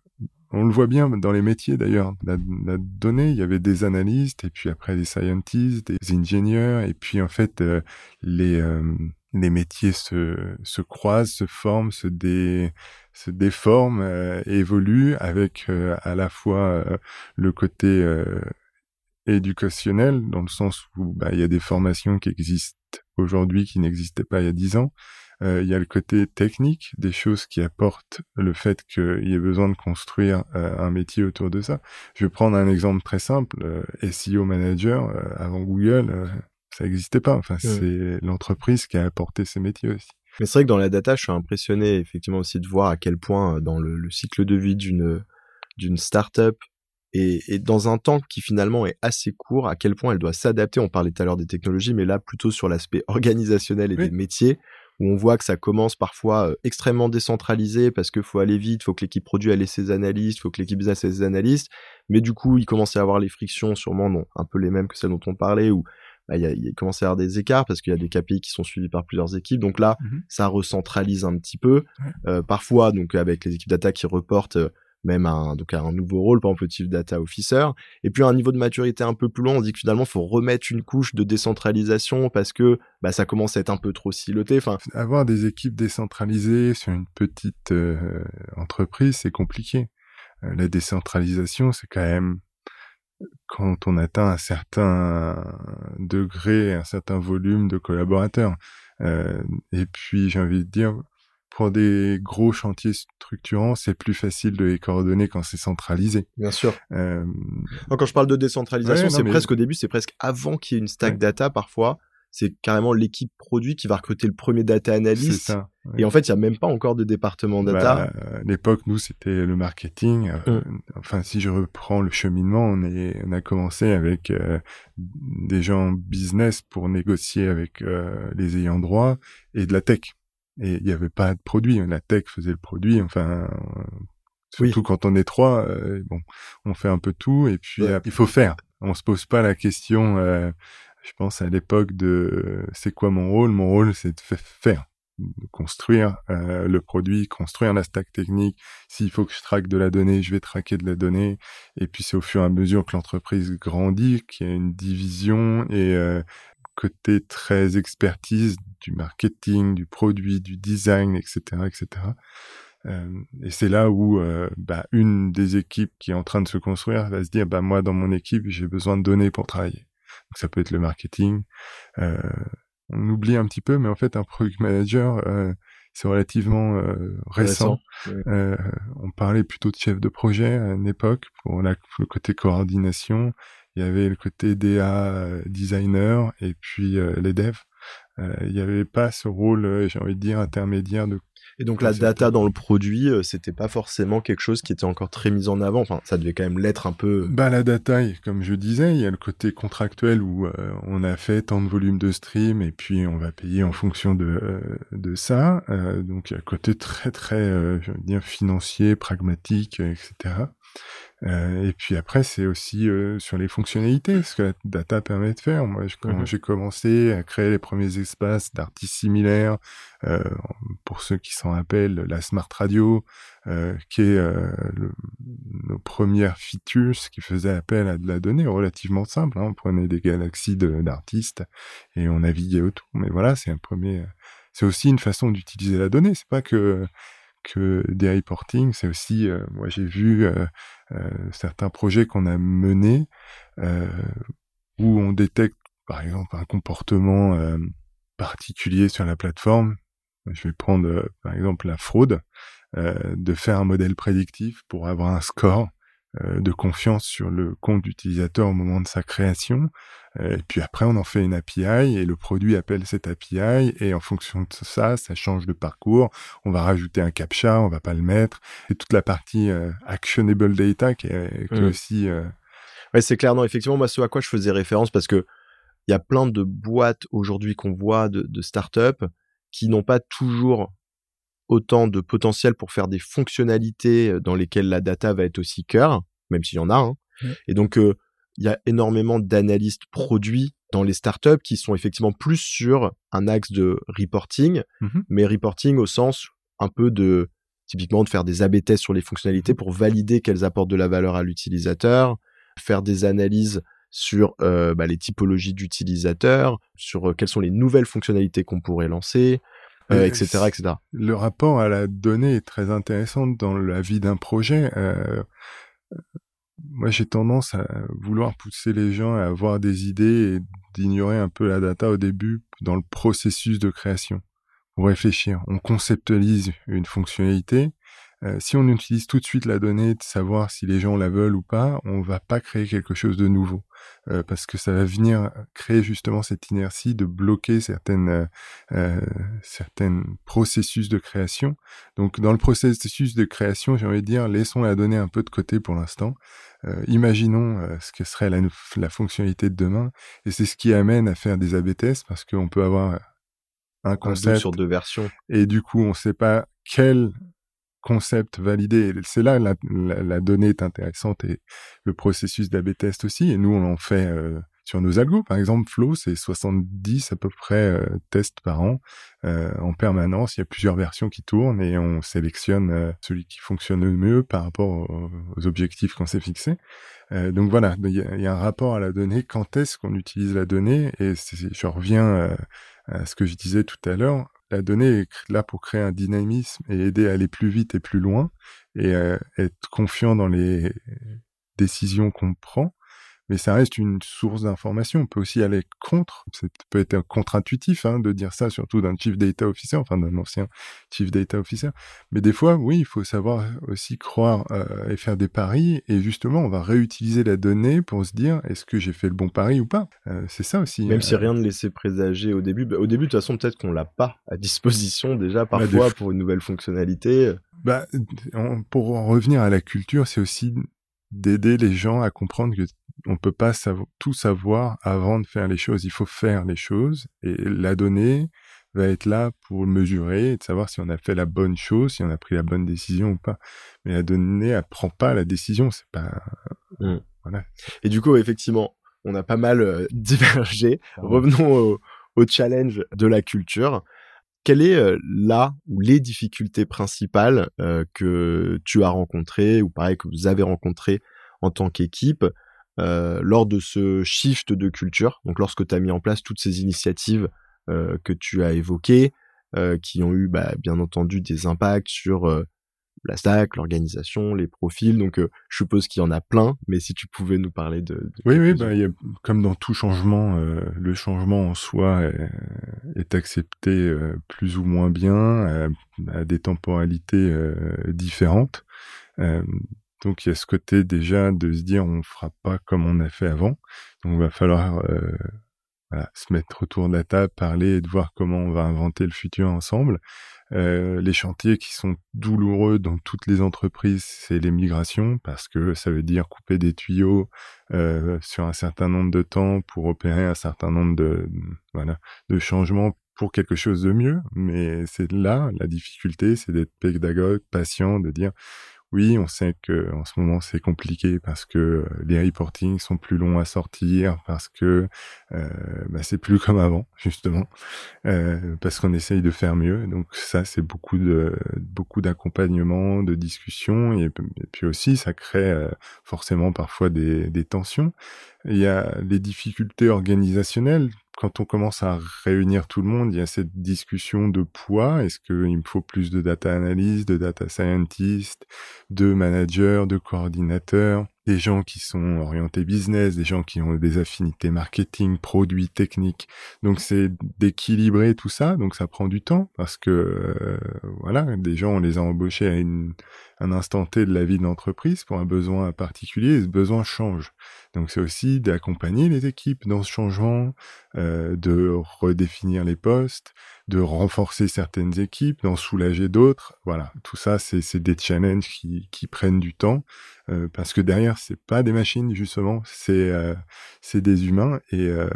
on le voit bien dans les métiers d'ailleurs. La, la, donnée, il y avait des analystes et puis après des scientists, des ingénieurs et puis en fait les les métiers se, se croisent, se forment, se, dé, se déforment, euh, évoluent avec euh, à la fois euh, le côté éducationnel, dans le sens où bah, il y a des formations qui existent aujourd'hui qui n'existaient pas il y a dix ans. Il y a le côté technique, des choses qui apportent le fait qu'il y ait besoin de construire un métier autour de ça. Je vais prendre un exemple très simple. SEO manager, avant Google, ça n'existait pas. Enfin, c'est l'entreprise qui a apporté ces métiers aussi. Mais c'est vrai que dans la data, je suis impressionné effectivement aussi de voir à quel point euh, dans le, cycle de vie d'une d'une startup et, et dans un temps qui finalement est assez court, à quel point elle doit s'adapter. On parlait tout à l'heure des technologies, mais là plutôt sur l'aspect organisationnel et des métiers où on voit que ça commence parfois euh, extrêmement décentralisé parce qu'il faut aller vite, il faut que l'équipe produit ait ses analystes, il faut que l'équipe business ait ses analystes, mais du coup il commence à y avoir les frictions sûrement non un peu les mêmes que celles dont on parlait où bah, y a, commence à y avoir des écarts parce qu'il y a des KPI qui sont suivis par plusieurs équipes. Donc là, Mhm. ça recentralise un petit peu. Euh, parfois, donc avec les équipes data qui reportent euh, même à un, donc à un nouveau rôle, par exemple le Chief Data Officer. Et puis à un niveau de maturité un peu plus long, on dit que finalement, il faut remettre une couche de décentralisation parce que bah, ça commence à être un peu trop siloté. Enfin, Avoir des équipes décentralisées sur une petite euh, entreprise, c'est compliqué. Euh, la décentralisation, c'est quand même quand on atteint un certain degré, un certain volume de collaborateurs. Euh, et puis, j'ai envie de dire, pour des gros chantiers structurants, c'est plus facile de les coordonner quand c'est centralisé. bien sûr. Euh, quand je parle de décentralisation, Ouais, c'est mais- presque au début, c'est presque avant qu'il y ait une stack Ouais. data parfois. C'est carrément l'équipe produit qui va recruter le premier data analyst. ça. ouais. Et en fait, il y a même pas encore de département data. Bah, à l'époque, nous, c'était le marketing. Euh, Enfin, si je reprends le cheminement, on, est, on a commencé avec euh, des gens business pour négocier avec euh, les ayants droit et de la tech. Et il n'y avait pas de produit. La tech faisait le produit. Enfin, euh, Oui. surtout quand on est trois, euh, bon, on fait un peu tout. Et puis, Ouais. euh, il faut faire. On se pose pas la question. Je pense à l'époque de euh, c'est quoi mon rôle? Mon rôle, c'est de fa- faire de construire euh, le produit, construire la stack technique. S'il faut que je traque de la donnée, je vais traquer de la donnée. Et puis c'est au fur et à mesure que l'entreprise grandit, qu'il y a une division et euh, côté très expertise du marketing, du produit, du design, etc., etc. Euh, et c'est là où euh, bah, une des équipes qui est en train de se construire va se dire bah moi dans mon équipe j'ai besoin de données pour travailler. Donc ça peut être le marketing. Euh, on oublie un petit peu, mais en fait un product manager euh, c'est relativement euh, récent. Ouais. On parlait plutôt de chef de projet à une époque pour la- le côté coordination. Il y avait le côté DA designer et puis les devs. Il n'y avait pas ce rôle, j'ai envie de dire, intermédiaire de Et donc la data dans le produit, euh, c'était pas forcément quelque chose qui était encore très mis en avant. Enfin, ça devait quand même l'être un peu. Bah la data, comme je disais, il y a le côté contractuel où euh, on a fait tant de volume de stream et puis on va payer en fonction de euh, de ça. Euh, donc il y a le côté très très, euh, je veux dire financier, pragmatique, euh, etc. Euh, et puis après c'est aussi euh, sur les fonctionnalités, ce que la data permet de faire. Moi, je- quand Mhm. j'ai commencé à créer les premiers espaces d'artistes similaires, euh, pour ceux qui s'en rappellent, la Smart Radio, euh, qui est euh, le- nos premières features qui faisaient appel à de la donnée relativement simple. Hein. On prenait des galaxies de- d'artistes et on naviguait autour. Mais voilà, c'est un premier. C'est aussi une façon d'utiliser la donnée. C'est pas que que des reporting. C'est aussi, euh, moi j'ai vu euh, euh, certains projets qu'on a menés où on détecte par exemple un comportement particulier sur la plateforme. Je vais prendre par exemple la fraude, de faire un modèle prédictif pour avoir un score de confiance sur le compte d'utilisateur au moment de sa création. Euh, et puis après, on en fait une API et le produit appelle cette API et en fonction de ça, ça change de parcours. On va rajouter un captcha, on va pas le mettre. Et toute la partie euh, actionable data qui est, qui aussi euh, Ouais, c'est clair. Non, effectivement, moi, ce à quoi je faisais référence, parce que il y a plein de boîtes aujourd'hui qu'on voit de, de startups qui n'ont pas toujours autant de potentiel pour faire des fonctionnalités euh, dans lesquelles la data va être aussi cœur, même s'il y en a. hein. Mm. Et donc, euh, il y a énormément d'analystes produits dans les startups qui sont effectivement plus sur un axe de reporting, Mhm. mais reporting au sens un peu de typiquement de faire des AB tests sur les fonctionnalités pour valider qu'elles apportent de la valeur à l'utilisateur, faire des analyses sur euh, bah, les typologies d'utilisateurs, sur euh, quelles sont les nouvelles fonctionnalités qu'on pourrait lancer, euh, Et etc., etc. le rapport à la donnée est très intéressant dans la vie d'un projet. Euh, moi, j'ai tendance à vouloir pousser les gens à avoir des idées et d'ignorer un peu la data au début dans le processus de création. Pour réfléchir, on conceptualise une fonctionnalité. Euh, si on utilise tout de suite la donnée de savoir si les gens la veulent ou pas, on va pas créer quelque chose de nouveau. Euh, parce que ça va venir créer justement cette inertie de bloquer certaines euh, certains processus de création. Donc dans le processus de création, j'ai envie de dire, laissons la donnée un peu de côté pour l'instant. Imaginons ce que serait la, la fonctionnalité de demain, et c'est ce qui amène à faire des A/B tests parce qu'on peut avoir un Un concept doute sur deux versions. et du coup on ne sait pas quel concept valider. Et C'est là la, la, la donnée est intéressante et le processus d'A/B test aussi. Et nous on en fait euh, sur nos algos. Par exemple, Flow, c'est 70 à peu près euh, tests par an euh, en permanence. Il y a plusieurs versions qui tournent et on sélectionne euh, celui qui fonctionne le mieux par rapport aux, objectifs qu'on s'est fixés. donc voilà, il y, a, un rapport à la donnée. Quand est-ce qu'on utilise la donnée? Et je reviens à ce que je disais tout à l'heure. La donnée est là pour créer un dynamisme et aider à aller plus vite et plus loin et être confiant dans les décisions qu'on prend mais ça reste une source d'information. On peut aussi aller contre. Ça peut être contre-intuitif hein, de dire ça, surtout d'un chief data officer, enfin d'un ancien chief data officer. Mais des fois, oui, il faut savoir aussi croire euh, et faire des paris. Et justement, on va réutiliser la donnée pour se dire est-ce que j'ai fait le bon pari ou pas? Euh, c'est ça aussi. Même si euh, rien ne laissait présager au début. Bah, au début, de toute façon, peut-être qu'on l'a pas à disposition déjà bah, parfois pour une nouvelle fonctionnalité. Bah, pour en revenir à la culture, c'est aussi d'aider les gens à comprendre que on peut pas tout savoir avant de faire les choses. Il faut faire les choses et la donnée va être là pour mesurer et de savoir si on a fait la bonne chose, si on a pris la bonne décision ou pas. Mais la donnée, elle prend pas la décision. C'est pas, mmh. voilà. Et du coup, effectivement, on a pas mal euh, divergé. Revenons au, challenge de la culture. Quelle est euh, là ou les difficultés principales euh, que tu as rencontrées ou pareil que vous avez rencontrées en tant qu'équipe euh, lors de ce shift de culture, donc lorsque tu as mis en place toutes ces initiatives que tu as évoquées, qui ont eu bah, bien entendu des impacts sur la stack, l'organisation, les profils. Donc, je suppose qu'il y en a plein, mais si tu pouvais nous parler de. oui, oui, bah, y a, comme dans tout changement, le changement en soi est, est accepté plus ou moins bien, à des temporalités différentes. Donc il y a ce côté déjà de se dire on fera pas comme on a fait avant. Donc il va falloir euh, se mettre autour de la table, parler et de voir comment on va inventer le futur ensemble. Euh, les chantiers qui sont douloureux dans toutes les entreprises, c'est les migrations parce que ça veut dire couper des tuyaux euh, sur un certain nombre de temps pour opérer un certain nombre de voilà de changements pour quelque chose de mieux. Mais c'est là la difficulté, c'est d'être pédagogue, patient, de dire oui, on sait que en ce moment c'est compliqué parce que euh, les reportings sont plus longs à sortir, parce que euh, bah, c'est plus comme avant justement, euh, parce qu'on essaye de faire mieux. Donc ça c'est beaucoup de beaucoup d'accompagnement, de discussion et, puis aussi ça crée forcément parfois des, des tensions. Il y a les difficultés organisationnelles quand on commence à réunir tout le monde, il y a cette discussion de poids. Est-ce qu'il me faut plus de data analyst, de data scientist, de managers, de coordinateurs, des gens qui sont orientés business, des gens qui ont des affinités marketing, produits, techniques. Donc c'est d'équilibrer tout ça. Donc ça prend du temps parce que euh, voilà, des gens on les a embauchés à une, un instant T de la vie de l'entreprise pour un besoin particulier. Et ce besoin change. Donc c'est aussi d'accompagner les équipes dans ce changement, euh, de redéfinir les postes, de renforcer certaines équipes, d'en soulager d'autres. Voilà, tout ça, c'est des challenges qui, qui, prennent du temps euh, parce que derrière, c'est pas des machines justement, c'est euh, c'est des humains et, euh,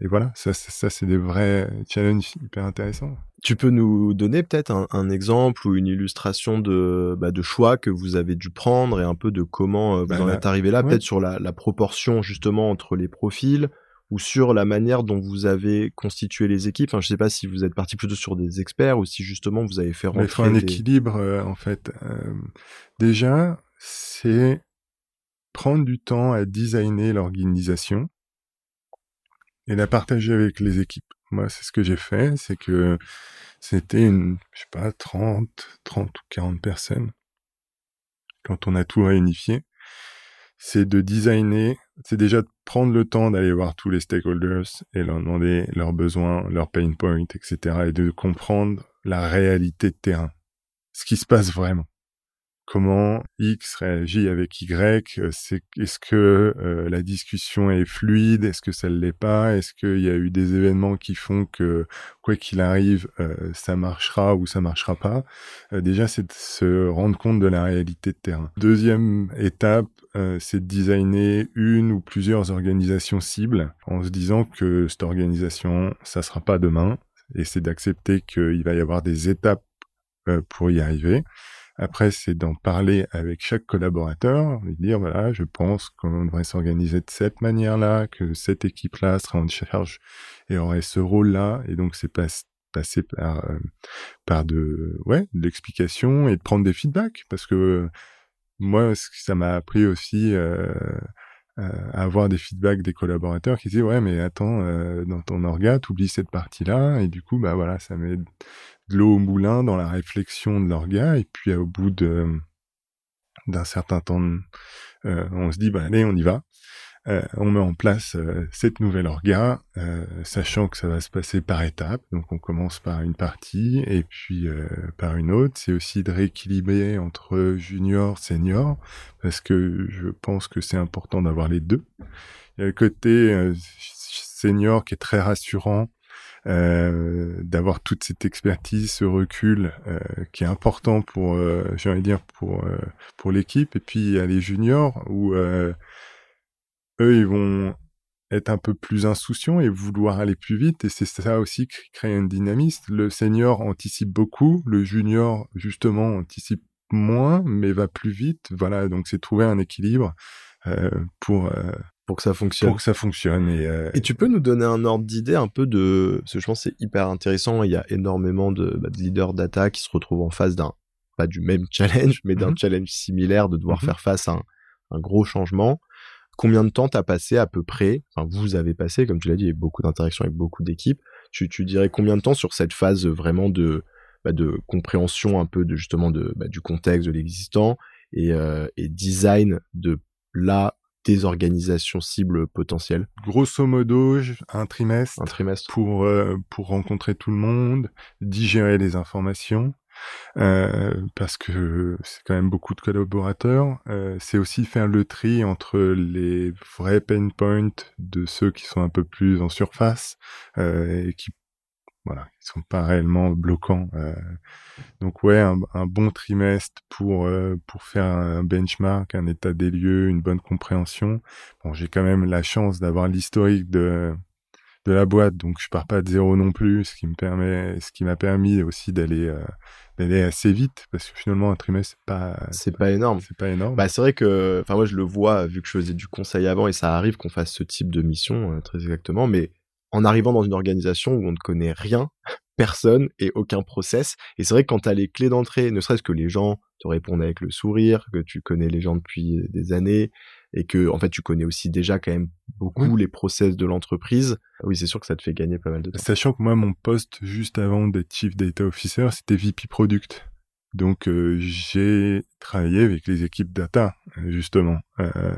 et voilà, ça, ça c'est des vrais challenges hyper intéressants. Tu peux nous donner peut-être un, un, exemple ou une illustration de, bah, de choix que vous avez dû prendre et un peu de comment vous bah, en êtes arrivé là, peut-être sur la, la proportion justement entre les profils, ou sur la manière dont vous avez constitué les équipes. Enfin, je sais pas si vous êtes parti plutôt sur des experts ou si justement vous avez fait rentrer. Il faut un équilibre euh, en fait. Euh, déjà, c'est prendre du temps à designer l'organisation et la partager avec les équipes. Moi, c'est ce que j'ai fait, c'est que c'était une, je sais pas, 30, 30 ou 40 personnes quand on a tout réunifié c'est de designer, c'est déjà de prendre le temps d'aller voir tous les stakeholders et leur demander leurs besoins, leurs pain points, etc. et de comprendre la réalité de terrain, ce qui se passe vraiment comment X réagit avec Y, euh, c'est est-ce que euh, la discussion est fluide, est-ce que ça ne l'est pas, est-ce qu'il y a eu des événements qui font que quoi qu'il arrive, euh, ça marchera ou ça marchera pas? déjà, c'est de se rendre compte de la réalité de terrain. Deuxième étape, c'est de designer une ou plusieurs organisations cibles en se disant que cette organisation, ça sera pas demain, et c'est d'accepter qu'il va y avoir des étapes pour y arriver. Après, c'est d'en parler avec chaque collaborateur, lui dire voilà, je pense qu'on devrait s'organiser de cette manière-là, que cette équipe-là sera en charge et aurait ce rôle-là. Et donc, c'est pas passer par euh, par de ouais de l'explication et de prendre des feedbacks parce que moi ça m'a appris aussi euh, à avoir des feedbacks des collaborateurs qui disent ouais mais attends euh, dans ton orga oublies cette partie là et du coup bah voilà ça met de l'eau au moulin dans la réflexion de l'orga. Et puis au bout de d'un certain temps on se dit bah allez on y va euh, on met en place euh, cette nouvelle orga, euh, sachant que ça va se passer par étapes. Donc on commence par une partie et puis par une autre. C'est aussi de rééquilibrer entre junior, senior, parce que je pense que c'est important d'avoir les deux. Il y a le côté senior qui est très rassurant, d'avoir toute cette expertise, ce recul qui est important pour, j'ai envie de dire pour pour l'équipe. Et puis il y a les juniors où eux, ils vont être un peu plus insouciants et vouloir aller plus vite. Et c'est ça aussi qui crée un dynamisme. Le senior anticipe beaucoup, le junior, justement, anticipe moins, mais va plus vite. Voilà, donc c'est trouver un équilibre euh, pour... Euh, pour que ça fonctionne. Pour que ça fonctionne. Et, euh, et tu peux nous donner un ordre d'idée un peu de... Parce que je pense que c'est hyper intéressant. Il y a énormément de, bah, de leaders data qui se retrouvent en face d'un... Pas du même challenge, mais d'un mhm. challenge similaire de devoir mhm. faire face à un, un gros changement. Combien de temps t'as passé à peu près Enfin, vous avez passé, comme tu l'as dit, il y a beaucoup d'interactions avec beaucoup d'équipes. Tu, tu dirais combien de temps sur cette phase vraiment de bah, de compréhension un peu de justement de bah, du contexte de l'existant et, euh, et design de la désorganisation cible potentielle? Grosso modo, un trimestre. Un trimestre. Pour, euh, pour rencontrer tout le monde, digérer les informations, euh, parce que c'est quand même beaucoup de collaborateurs. Euh, c'est aussi faire le tri entre les vrais pain points de ceux qui sont un peu plus en surface euh, et qui voilà, qui sont pas réellement bloquants. Euh. donc ouais, un, bon trimestre pour euh, pour faire un benchmark, un état des lieux, une bonne compréhension. Bon, j'ai quand même la chance d'avoir l'historique de de la boîte, donc je pars pas de zéro non plus, ce qui me permet, ce qui m'a permis aussi d'aller euh, d'aller assez vite, parce que finalement un trimestre c'est pas c'est pas énorme, c'est pas énorme. Bah c'est vrai que, enfin moi je le vois vu que je faisais du conseil avant et ça arrive qu'on fasse ce type de mission euh, très exactement, mais en arrivant dans une organisation où on ne connaît rien, personne et aucun process, et c'est vrai que quand tu as les clés d'entrée, ne serait-ce que les gens te répondent avec le sourire, que tu connais les gens depuis des années, et que en fait tu connais aussi déjà quand même beaucoup les process de l'entreprise, oui c'est sûr que ça te fait gagner pas mal de temps. Sachant que moi mon poste juste avant d'être Chief Data Officer c'était VP Product. Donc euh, j'ai travaillé avec les équipes data justement, euh,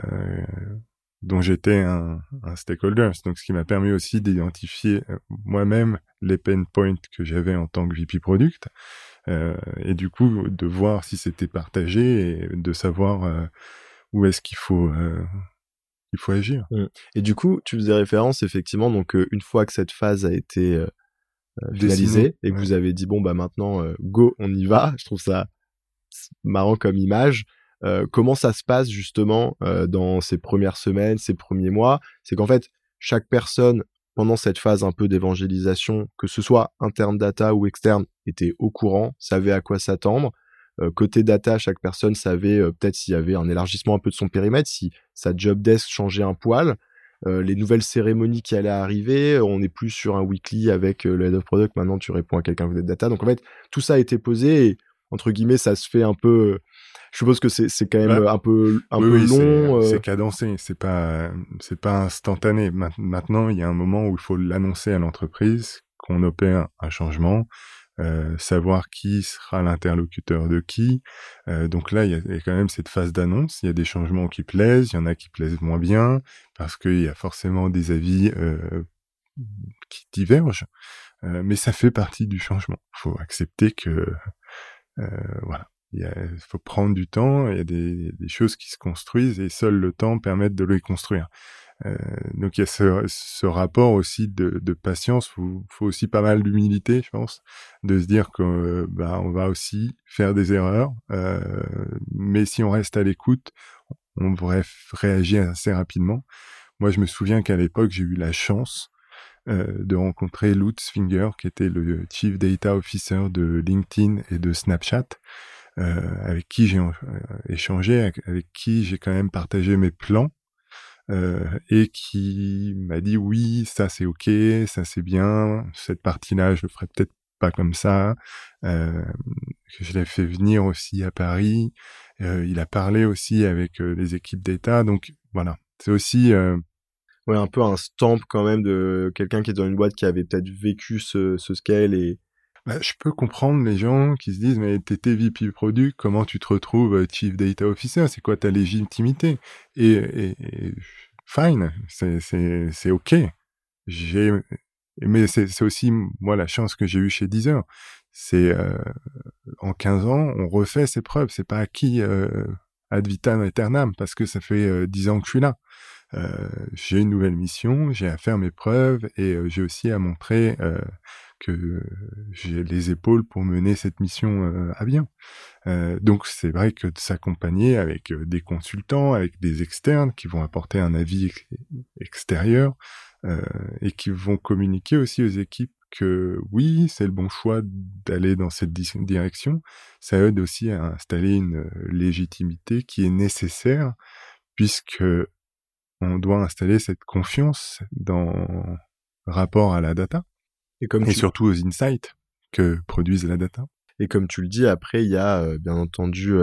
dont j'étais un, un, stakeholder. Donc ce qui m'a permis aussi d'identifier euh, moi-même les pain points que j'avais en tant que VP Product. Euh, et du coup de voir si c'était partagé et de savoir euh, où est-ce qu'il faut euh, il faut agir. Mmh. Et du coup, tu faisais référence effectivement donc euh, une fois que cette phase a été euh, finalisée et que vous avez dit bon bah maintenant go on y va, je trouve ça marrant comme image. comment ça se passe justement dans ces premières semaines, ces premiers mois? C'est qu'en fait chaque personne pendant cette phase un peu d'évangélisation, que ce soit interne data ou externe, était au courant, savait à quoi s'attendre. Euh, côté data, chaque personne savait euh, peut-être s'il y avait un élargissement un peu de son périmètre, si sa job desk changeait un poil. Euh, les nouvelles cérémonies qui allaient arriver, on n'est plus sur un weekly avec le head of product, maintenant tu réponds à quelqu'un de data. Donc en fait, tout ça a été posé et entre guillemets, ça se fait un peu je suppose que c'est c'est quand même un peu un peu long c'est cadencé. C'est pas c'est pas instantané. Maintenant il y a un moment où il faut l'annoncer à l'entreprise qu'on opère un changement euh, savoir qui sera l'interlocuteur de qui. Euh, donc là, il y, a, quand même cette phase d'annonce. Il y a des changements qui plaisent, il y en a qui plaisent moins bien, parce qu'il y a forcément des avis euh, qui divergent. mais ça fait partie du changement. Il faut accepter que voilà. Il faut prendre du temps, il y a des, des, choses qui se construisent et seul le temps permet de les construire. Euh, donc il y a ce, ce rapport aussi de, de patience, faut, faut aussi pas mal d'humilité, je pense, de se dire que bah on va aussi faire des erreurs, euh, mais si on reste à l'écoute, on devrait réagir assez rapidement. Moi, je me souviens qu'à l'époque, j'ai eu la chance euh, de rencontrer Lutz Finger, qui était le Chief Data Officer de LinkedIn et de Snapchat. avec qui j'ai échangé, avec, qui j'ai quand même partagé mes plans. Et qui m'a dit oui, ça c'est ok, ça c'est bien, cette partie-là je le ferai peut-être pas comme ça. Euh, je l'ai fait venir aussi à Paris. Euh, il a parlé aussi avec euh, les équipes d'État. Donc voilà, c'est aussi euh, ouais un peu un stamp quand même de quelqu'un qui est dans une boîte qui avait peut-être vécu ce, ce scale et bah, je peux comprendre les gens qui se disent mais t'étais VP produit, comment tu te retrouves Chief Data Officer? C'est quoi ta légitimité? Et, et, et, fine, c'est ok. J'ai mais c'est aussi moi la chance que j'ai eue chez Deezer. C'est euh, en 15 ans, on refait ses preuves. C'est pas acquis euh, ad vitam aeternam parce que ça fait euh, 10 ans que je suis là. Euh, j'ai une nouvelle mission, j'ai à faire mes preuves et euh, j'ai aussi à montrer euh, que j'ai les épaules pour mener cette mission à bien. donc c'est vrai que de s'accompagner avec des consultants, avec des externes qui vont apporter un avis extérieur, euh, et qui vont communiquer aussi aux équipes que oui, c'est le bon choix d'aller dans cette direction. Ça aide aussi à installer une euh, légitimité qui est nécessaire puisque on doit installer cette confiance dans rapport à la data et, comme et surtout aux insights que produisent la data. Et comme tu le dis, après, il y a euh, bien entendu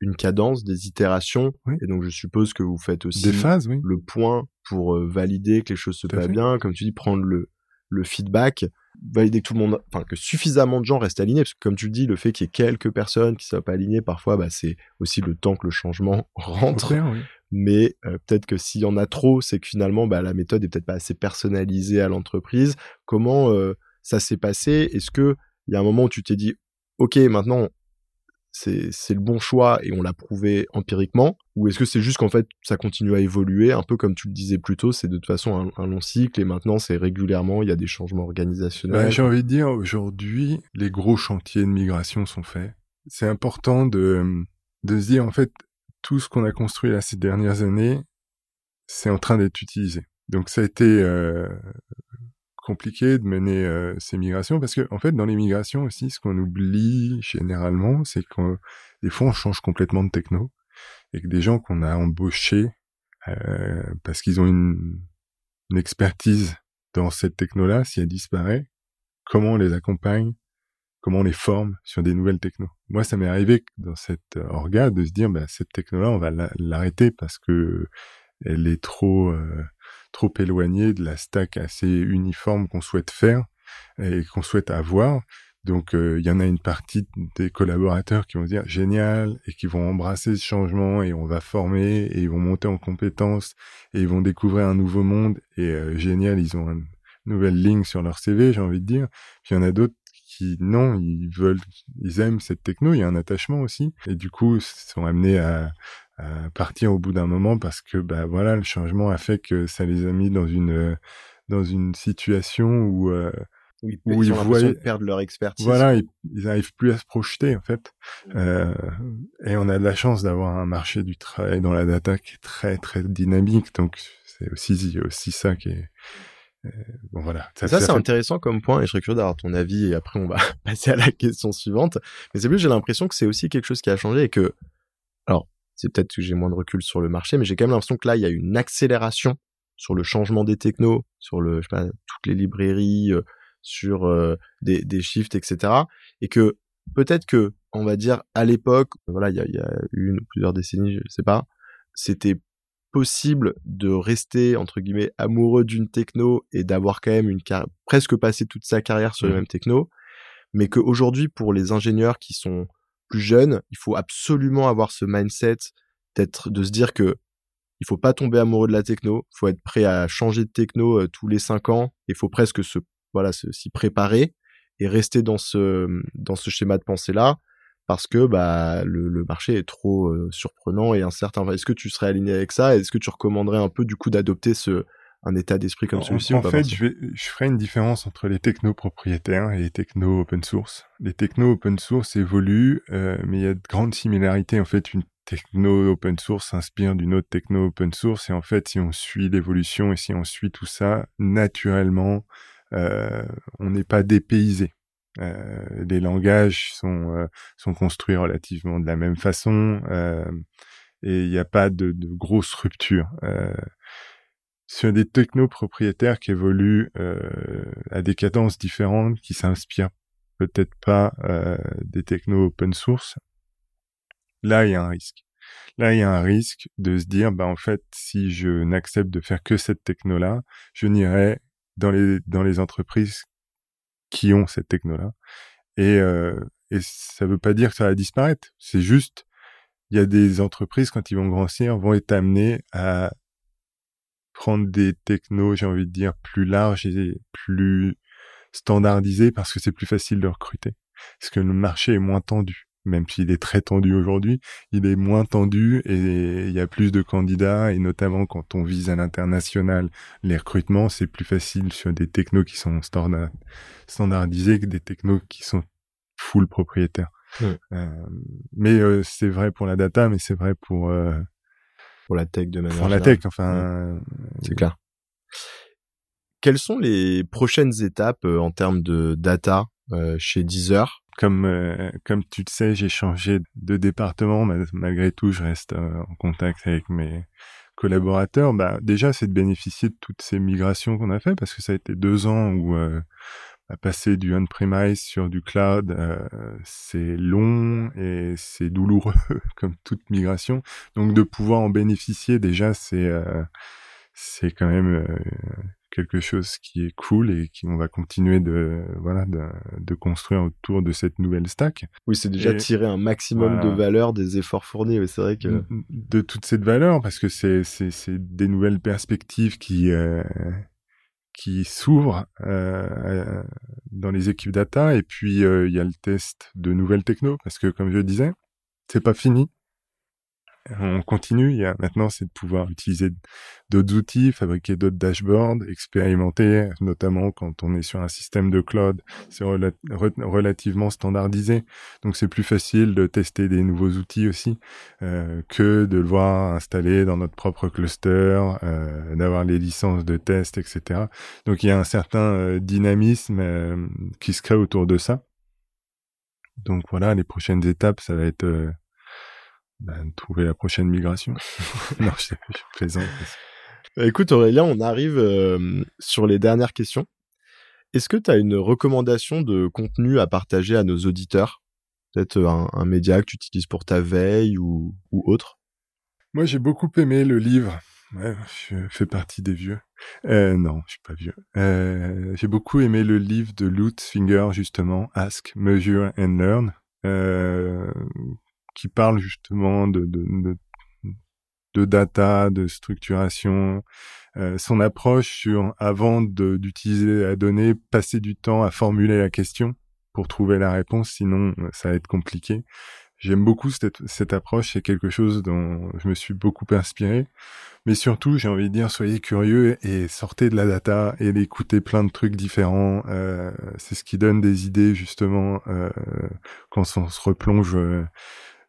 une cadence, des itérations. Et donc, je suppose que vous faites aussi des phases, le point pour euh, valider que les choses se passent bien. Comme tu dis, prendre le, le feedback, valider que tout le monde, enfin, que suffisamment de gens restent alignés. Parce que, comme tu le dis, le fait qu'il y ait quelques personnes qui soient pas alignées, parfois, bah, c'est aussi le temps que le changement rentre. Mais euh, peut-être que s'il y en a trop, c'est que finalement, bah, la méthode est peut-être pas assez personnalisée à l'entreprise. Comment euh, ça s'est passé? Est-ce que il y a un moment où tu t'es dit, OK, maintenant, c'est le bon choix et on l'a prouvé empiriquement? Ou est-ce que c'est juste qu'en fait ça continue à évoluer? Un peu comme tu le disais plus tôt c'est de toute façon un, long cycle et maintenant c'est régulièrement il y a des changements organisationnels. bah, j'ai envie de dire aujourd'hui les gros chantiers de migration sont faits. C'est important de de se dire en fait tout ce qu'on a construit là ces dernières années c'est en train d'être utilisé. Donc ça a été euh, compliqué de mener euh, ces migrations parce que en fait dans les migrations aussi ce qu'on oublie généralement c'est que des fois on change complètement de techno et que des gens qu'on a embauchés euh, parce qu'ils ont une, une, expertise dans cette techno-là, si elle disparaît, comment on les accompagne, comment on les forme sur des nouvelles technos. Moi, ça m'est arrivé dans cette orga de se dire, bah, cette techno-là, on va l'arrêter parce que elle est trop euh, trop éloigné de la stack assez uniforme qu'on souhaite faire et qu'on souhaite avoir. Donc euh, il y en a une partie des collaborateurs qui vont dire génial et qui vont embrasser ce changement et on va former et ils vont monter en compétences et ils vont découvrir un nouveau monde et euh, génial, ils ont une nouvelle ligne sur leur CV, j'ai envie de dire. Puis il y en a d'autres qui non, ils veulent, ils aiment cette techno, il y a un attachement aussi et du coup sont amenés à, partir au bout d'un moment parce que bah voilà le changement a fait que ça les a mis dans une dans une situation où euh, où ils, où ils voient perdre leur expertise. Voilà, ils, n'arrivent plus à se projeter en fait. Mmh. Euh, et on a de la chance d'avoir un marché du travail dans la data qui est très très dynamique. Donc c'est aussi aussi ça qui est bon voilà. Ça, ça c'est intéressant comme point et je serais curieux d'avoir ton avis et après on va passer à la question suivante. Mais c'est plus j'ai l'impression que c'est aussi quelque chose qui a changé et que alors c'est peut-être que j'ai moins de recul sur le marché, mais j'ai quand même l'impression que là, il y a une accélération sur le changement des technos, sur le, je sais pas, toutes les librairies, euh, sur euh, des, des shifts, etc. Et que peut-être que, on va dire, à l'époque, voilà, il y a, y a une ou plusieurs décennies, je sais pas, c'était possible de rester entre guillemets amoureux d'une techno et d'avoir quand même une presque passé toute sa carrière sur les mêmes techno, mais qu'aujourd'hui pour les ingénieurs qui sont plus jeune, il faut absolument avoir ce mindset d'être, de se dire que il faut pas tomber amoureux de la techno, il faut être prêt à changer de techno euh, tous les cinq ans, il faut presque se, voilà, s'y préparer et rester dans ce, dans ce schéma de pensée là, parce que bah le, le marché est trop euh, surprenant et incertain. Est-ce que tu serais aligné avec ça? Est-ce que tu recommanderais un peu du coup d'adopter ce un état d'esprit comme celui-ci En, fait, je, vais, je ferai une différence entre les technos propriétaires et les technos open source. Les technos open source évoluent, euh, mais il y a de grandes similarités. En fait, une techno open source s'inspire d'une autre techno open source, et en fait, si on suit l'évolution et si on suit tout ça, naturellement, euh, on n'est pas dépaysé. Euh, les langages sont euh, sont construits relativement de la même façon et il n'y a pas de, de grosse rupture. sur des technos propriétaires qui évoluent à des cadences différentes, qui s'inspirent peut-être pas des technos open source, là il y a un risque. Là, il y a un risque de se dire, bah en fait, si je n'accepte de faire que cette techno-là, je n'irai dans les dans les entreprises qui ont cette techno-là. Et euh, et ça veut pas dire que ça va disparaître. C'est juste, il y a des entreprises quand ils vont grossir vont être amenées à prendre des technos, j'ai envie de dire, plus larges et plus standardisés parce que c'est plus facile de recruter. Parce que le marché est moins tendu même s'il est très tendu aujourd'hui, il est moins tendu et il y a plus de candidats et notamment quand on vise à l'international, les recrutements, c'est plus facile sur des technos qui sont standardisés que des technos qui sont full propriétaires. Euh, mais euh, c'est vrai pour la data, mais c'est vrai pour euh, pour la tech de manière pour la tech, enfin, c'est clair. Quelles sont les prochaines étapes en termes de data chez Deezer? Comme euh, comme tu le sais, j'ai changé de département, malgré tout, je reste euh, en contact avec mes collaborateurs. Bah déjà, c'est de bénéficier de toutes ces migrations qu'on a fait parce que ça a été deux ans où euh, à passer du on-premise sur du cloud, c'est long et c'est douloureux comme toute migration. Donc de pouvoir en bénéficier déjà, c'est c'est quand même quelque chose qui est cool et qui on va continuer de voilà de, construire autour de cette nouvelle stack. Oui, c'est déjà tirer un maximum de valeur des efforts fournis. C'est vrai que de toute cette valeur parce que c'est des nouvelles perspectives qui euh, qui s'ouvrent euh, dans les équipes data et puis euh, il y a le test de nouvelles techno parce que comme je disais, c'est pas fini on continue. Maintenant, c'est de pouvoir utiliser d'autres outils, fabriquer d'autres dashboards, expérimenter, notamment quand on est sur un système de cloud, c'est relativement standardisé. Donc, c'est plus facile de tester des nouveaux outils aussi euh, que de le voir installé dans notre propre cluster, euh, d'avoir les licences de test, etc. Donc, il y a un certain euh, dynamisme qui se crée autour de ça. Donc voilà, les prochaines étapes, ça va être bah, trouver la prochaine migration. non, je, je plaisante. Bah, écoute Aurélien, on arrive euh, sur les dernières questions. Est-ce que tu as une recommandation de contenu à partager à nos auditeurs? Peut-être un, un, média que tu utilises pour ta veille ou, ou autre? Moi, j'ai beaucoup aimé le livre. Ouais, je fais partie des vieux. Euh, non, je suis pas vieux. Euh, j'ai beaucoup aimé le livre de Lutz Finger, justement, Ask, Measure and Learn, euh, qui parle justement de, de, de, data, de structuration, euh, son approche sur avant d'utiliser la donnée, passer du temps à formuler la question pour trouver la réponse, sinon euh, ça va être compliqué. J'aime beaucoup cette, cette approche, c'est quelque chose dont je me suis beaucoup inspiré. Mais surtout, j'ai envie de dire, soyez curieux et sortez de la data et écoutez plein de trucs différents. Euh, c'est ce qui donne des idées justement euh, quand on se replonge euh,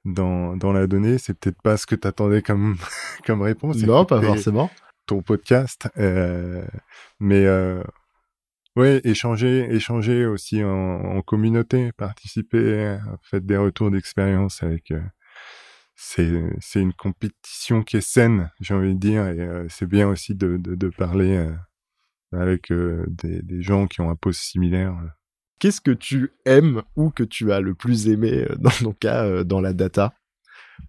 dans, dans la donnée, c'est peut-être pas ce que tu attendais comme, comme réponse. Non, pas forcément. Ton podcast. Euh, mais euh, ouais, échanger, échanger aussi en, en communauté, participer, faites des retours d'expérience avec. Euh, c'est c'est une compétition qui est saine, j'ai envie de dire, et euh, c'est bien aussi de, de, de parler euh, avec des, des gens qui ont un poste similaire qu'est-ce que tu aimes ou que tu as le plus aimé euh, dans ton cas euh, dans la data?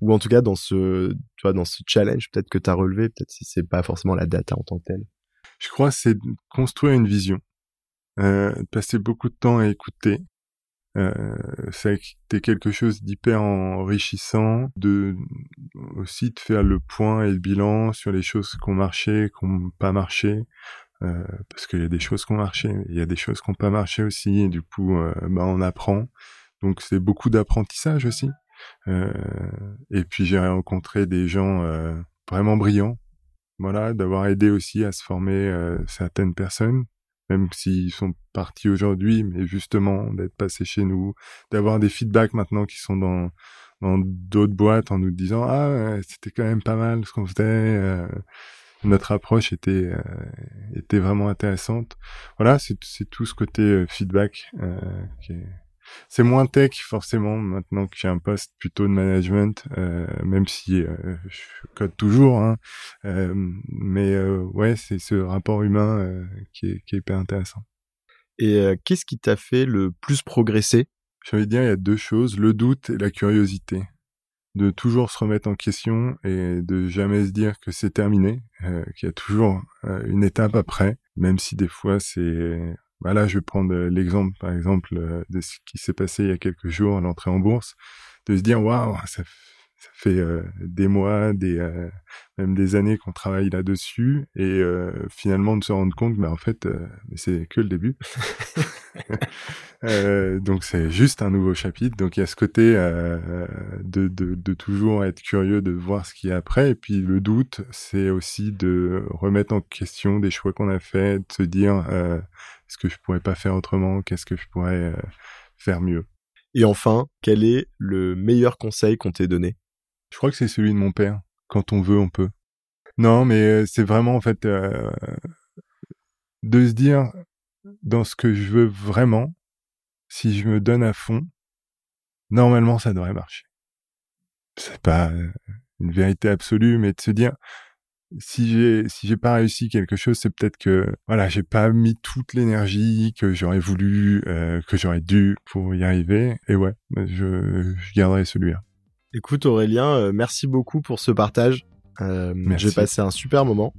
Ou en tout cas dans ce tu vois dans ce challenge peut-être que tu as relevé peut-être si c'est pas forcément la data en tant que telle? Je crois c'est construire une vision. Euh, passer beaucoup de temps à écouter. Euh, quelque chose d'hyper enrichissant de aussi de faire le point et le bilan sur les choses qui ont marché qui n'ont pas marché euh, parce qu'il y a des choses qui ont marché, il y a des choses qui n'ont pas marché aussi, et du coup, euh, bah, on apprend. Donc c'est beaucoup d'apprentissage aussi. Euh, et puis j'ai rencontré des gens vraiment brillants, voilà, d'avoir aidé aussi à se former certaines personnes, même s'ils sont partis aujourd'hui, mais justement d'être passés chez nous, d'avoir des feedbacks maintenant qui sont dans dans d'autres boîtes en nous disant ah c'était quand même pas mal ce qu'on faisait notre approche était était vraiment intéressante. Voilà, c'est tout ce côté feedback qui est c'est moins tech forcément maintenant que j'ai un poste plutôt de management, euh, même si euh, je code toujours. Hein, euh, mais ouais, c'est ce rapport humain qui est, qui, est, hyper intéressant. Et qu'est-ce qui t'a fait le plus progresser? J'ai envie de dire, il y a deux choses le doute et la curiosité. De toujours se remettre en question et de jamais se dire que c'est terminé, qu'il y a toujours une étape après, même si des fois c'est bah là, je vais prendre euh, l'exemple, par exemple, euh, de ce qui s'est passé il y a quelques jours à l'entrée en bourse, de se dire waouh, ça, ça fait euh, des mois, des même des années qu'on travaille là-dessus, et finalement de se rendre compte, mais en fait, c'est que le début. donc c'est juste un nouveau chapitre. Donc il y a ce côté de, de, de, toujours être curieux de voir ce qu'il y a après. Et puis le doute, c'est aussi de remettre en question des choix qu'on a faits, de se dire est-ce que je pourrais pas faire autrement Qu'est-ce que je pourrais euh, faire mieux Et enfin, quel est le meilleur conseil qu'on t'ait donné? Je crois que c'est celui de mon père. Quand on veut, on peut. Non, mais euh, c'est vraiment en fait euh, de se dire dans ce que je veux vraiment, si je me donne à fond, normalement ça devrait marcher. C'est pas une vérité absolue, mais de se dire si j'ai si j'ai pas réussi quelque chose, c'est peut-être que voilà, j'ai pas mis toute l'énergie que j'aurais voulu, euh, que j'aurais dû pour y arriver. Et ouais, je, je garderai celui-là. Écoute Aurélien, euh, merci beaucoup pour ce partage. Euh, j'ai passé un super moment.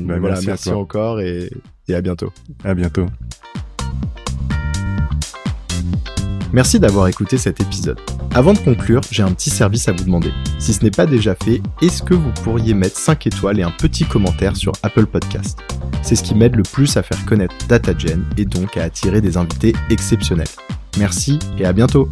Bah, voilà, merci, merci encore et, et à bientôt. À bientôt. Merci d'avoir écouté cet épisode. Avant de conclure, j'ai un petit service à vous demander. Si ce n'est pas déjà fait, est-ce que vous pourriez mettre 5 étoiles et un petit commentaire sur Apple Podcast? C'est ce qui m'aide le plus à faire connaître DataGen et donc à attirer des invités exceptionnels. Merci et à bientôt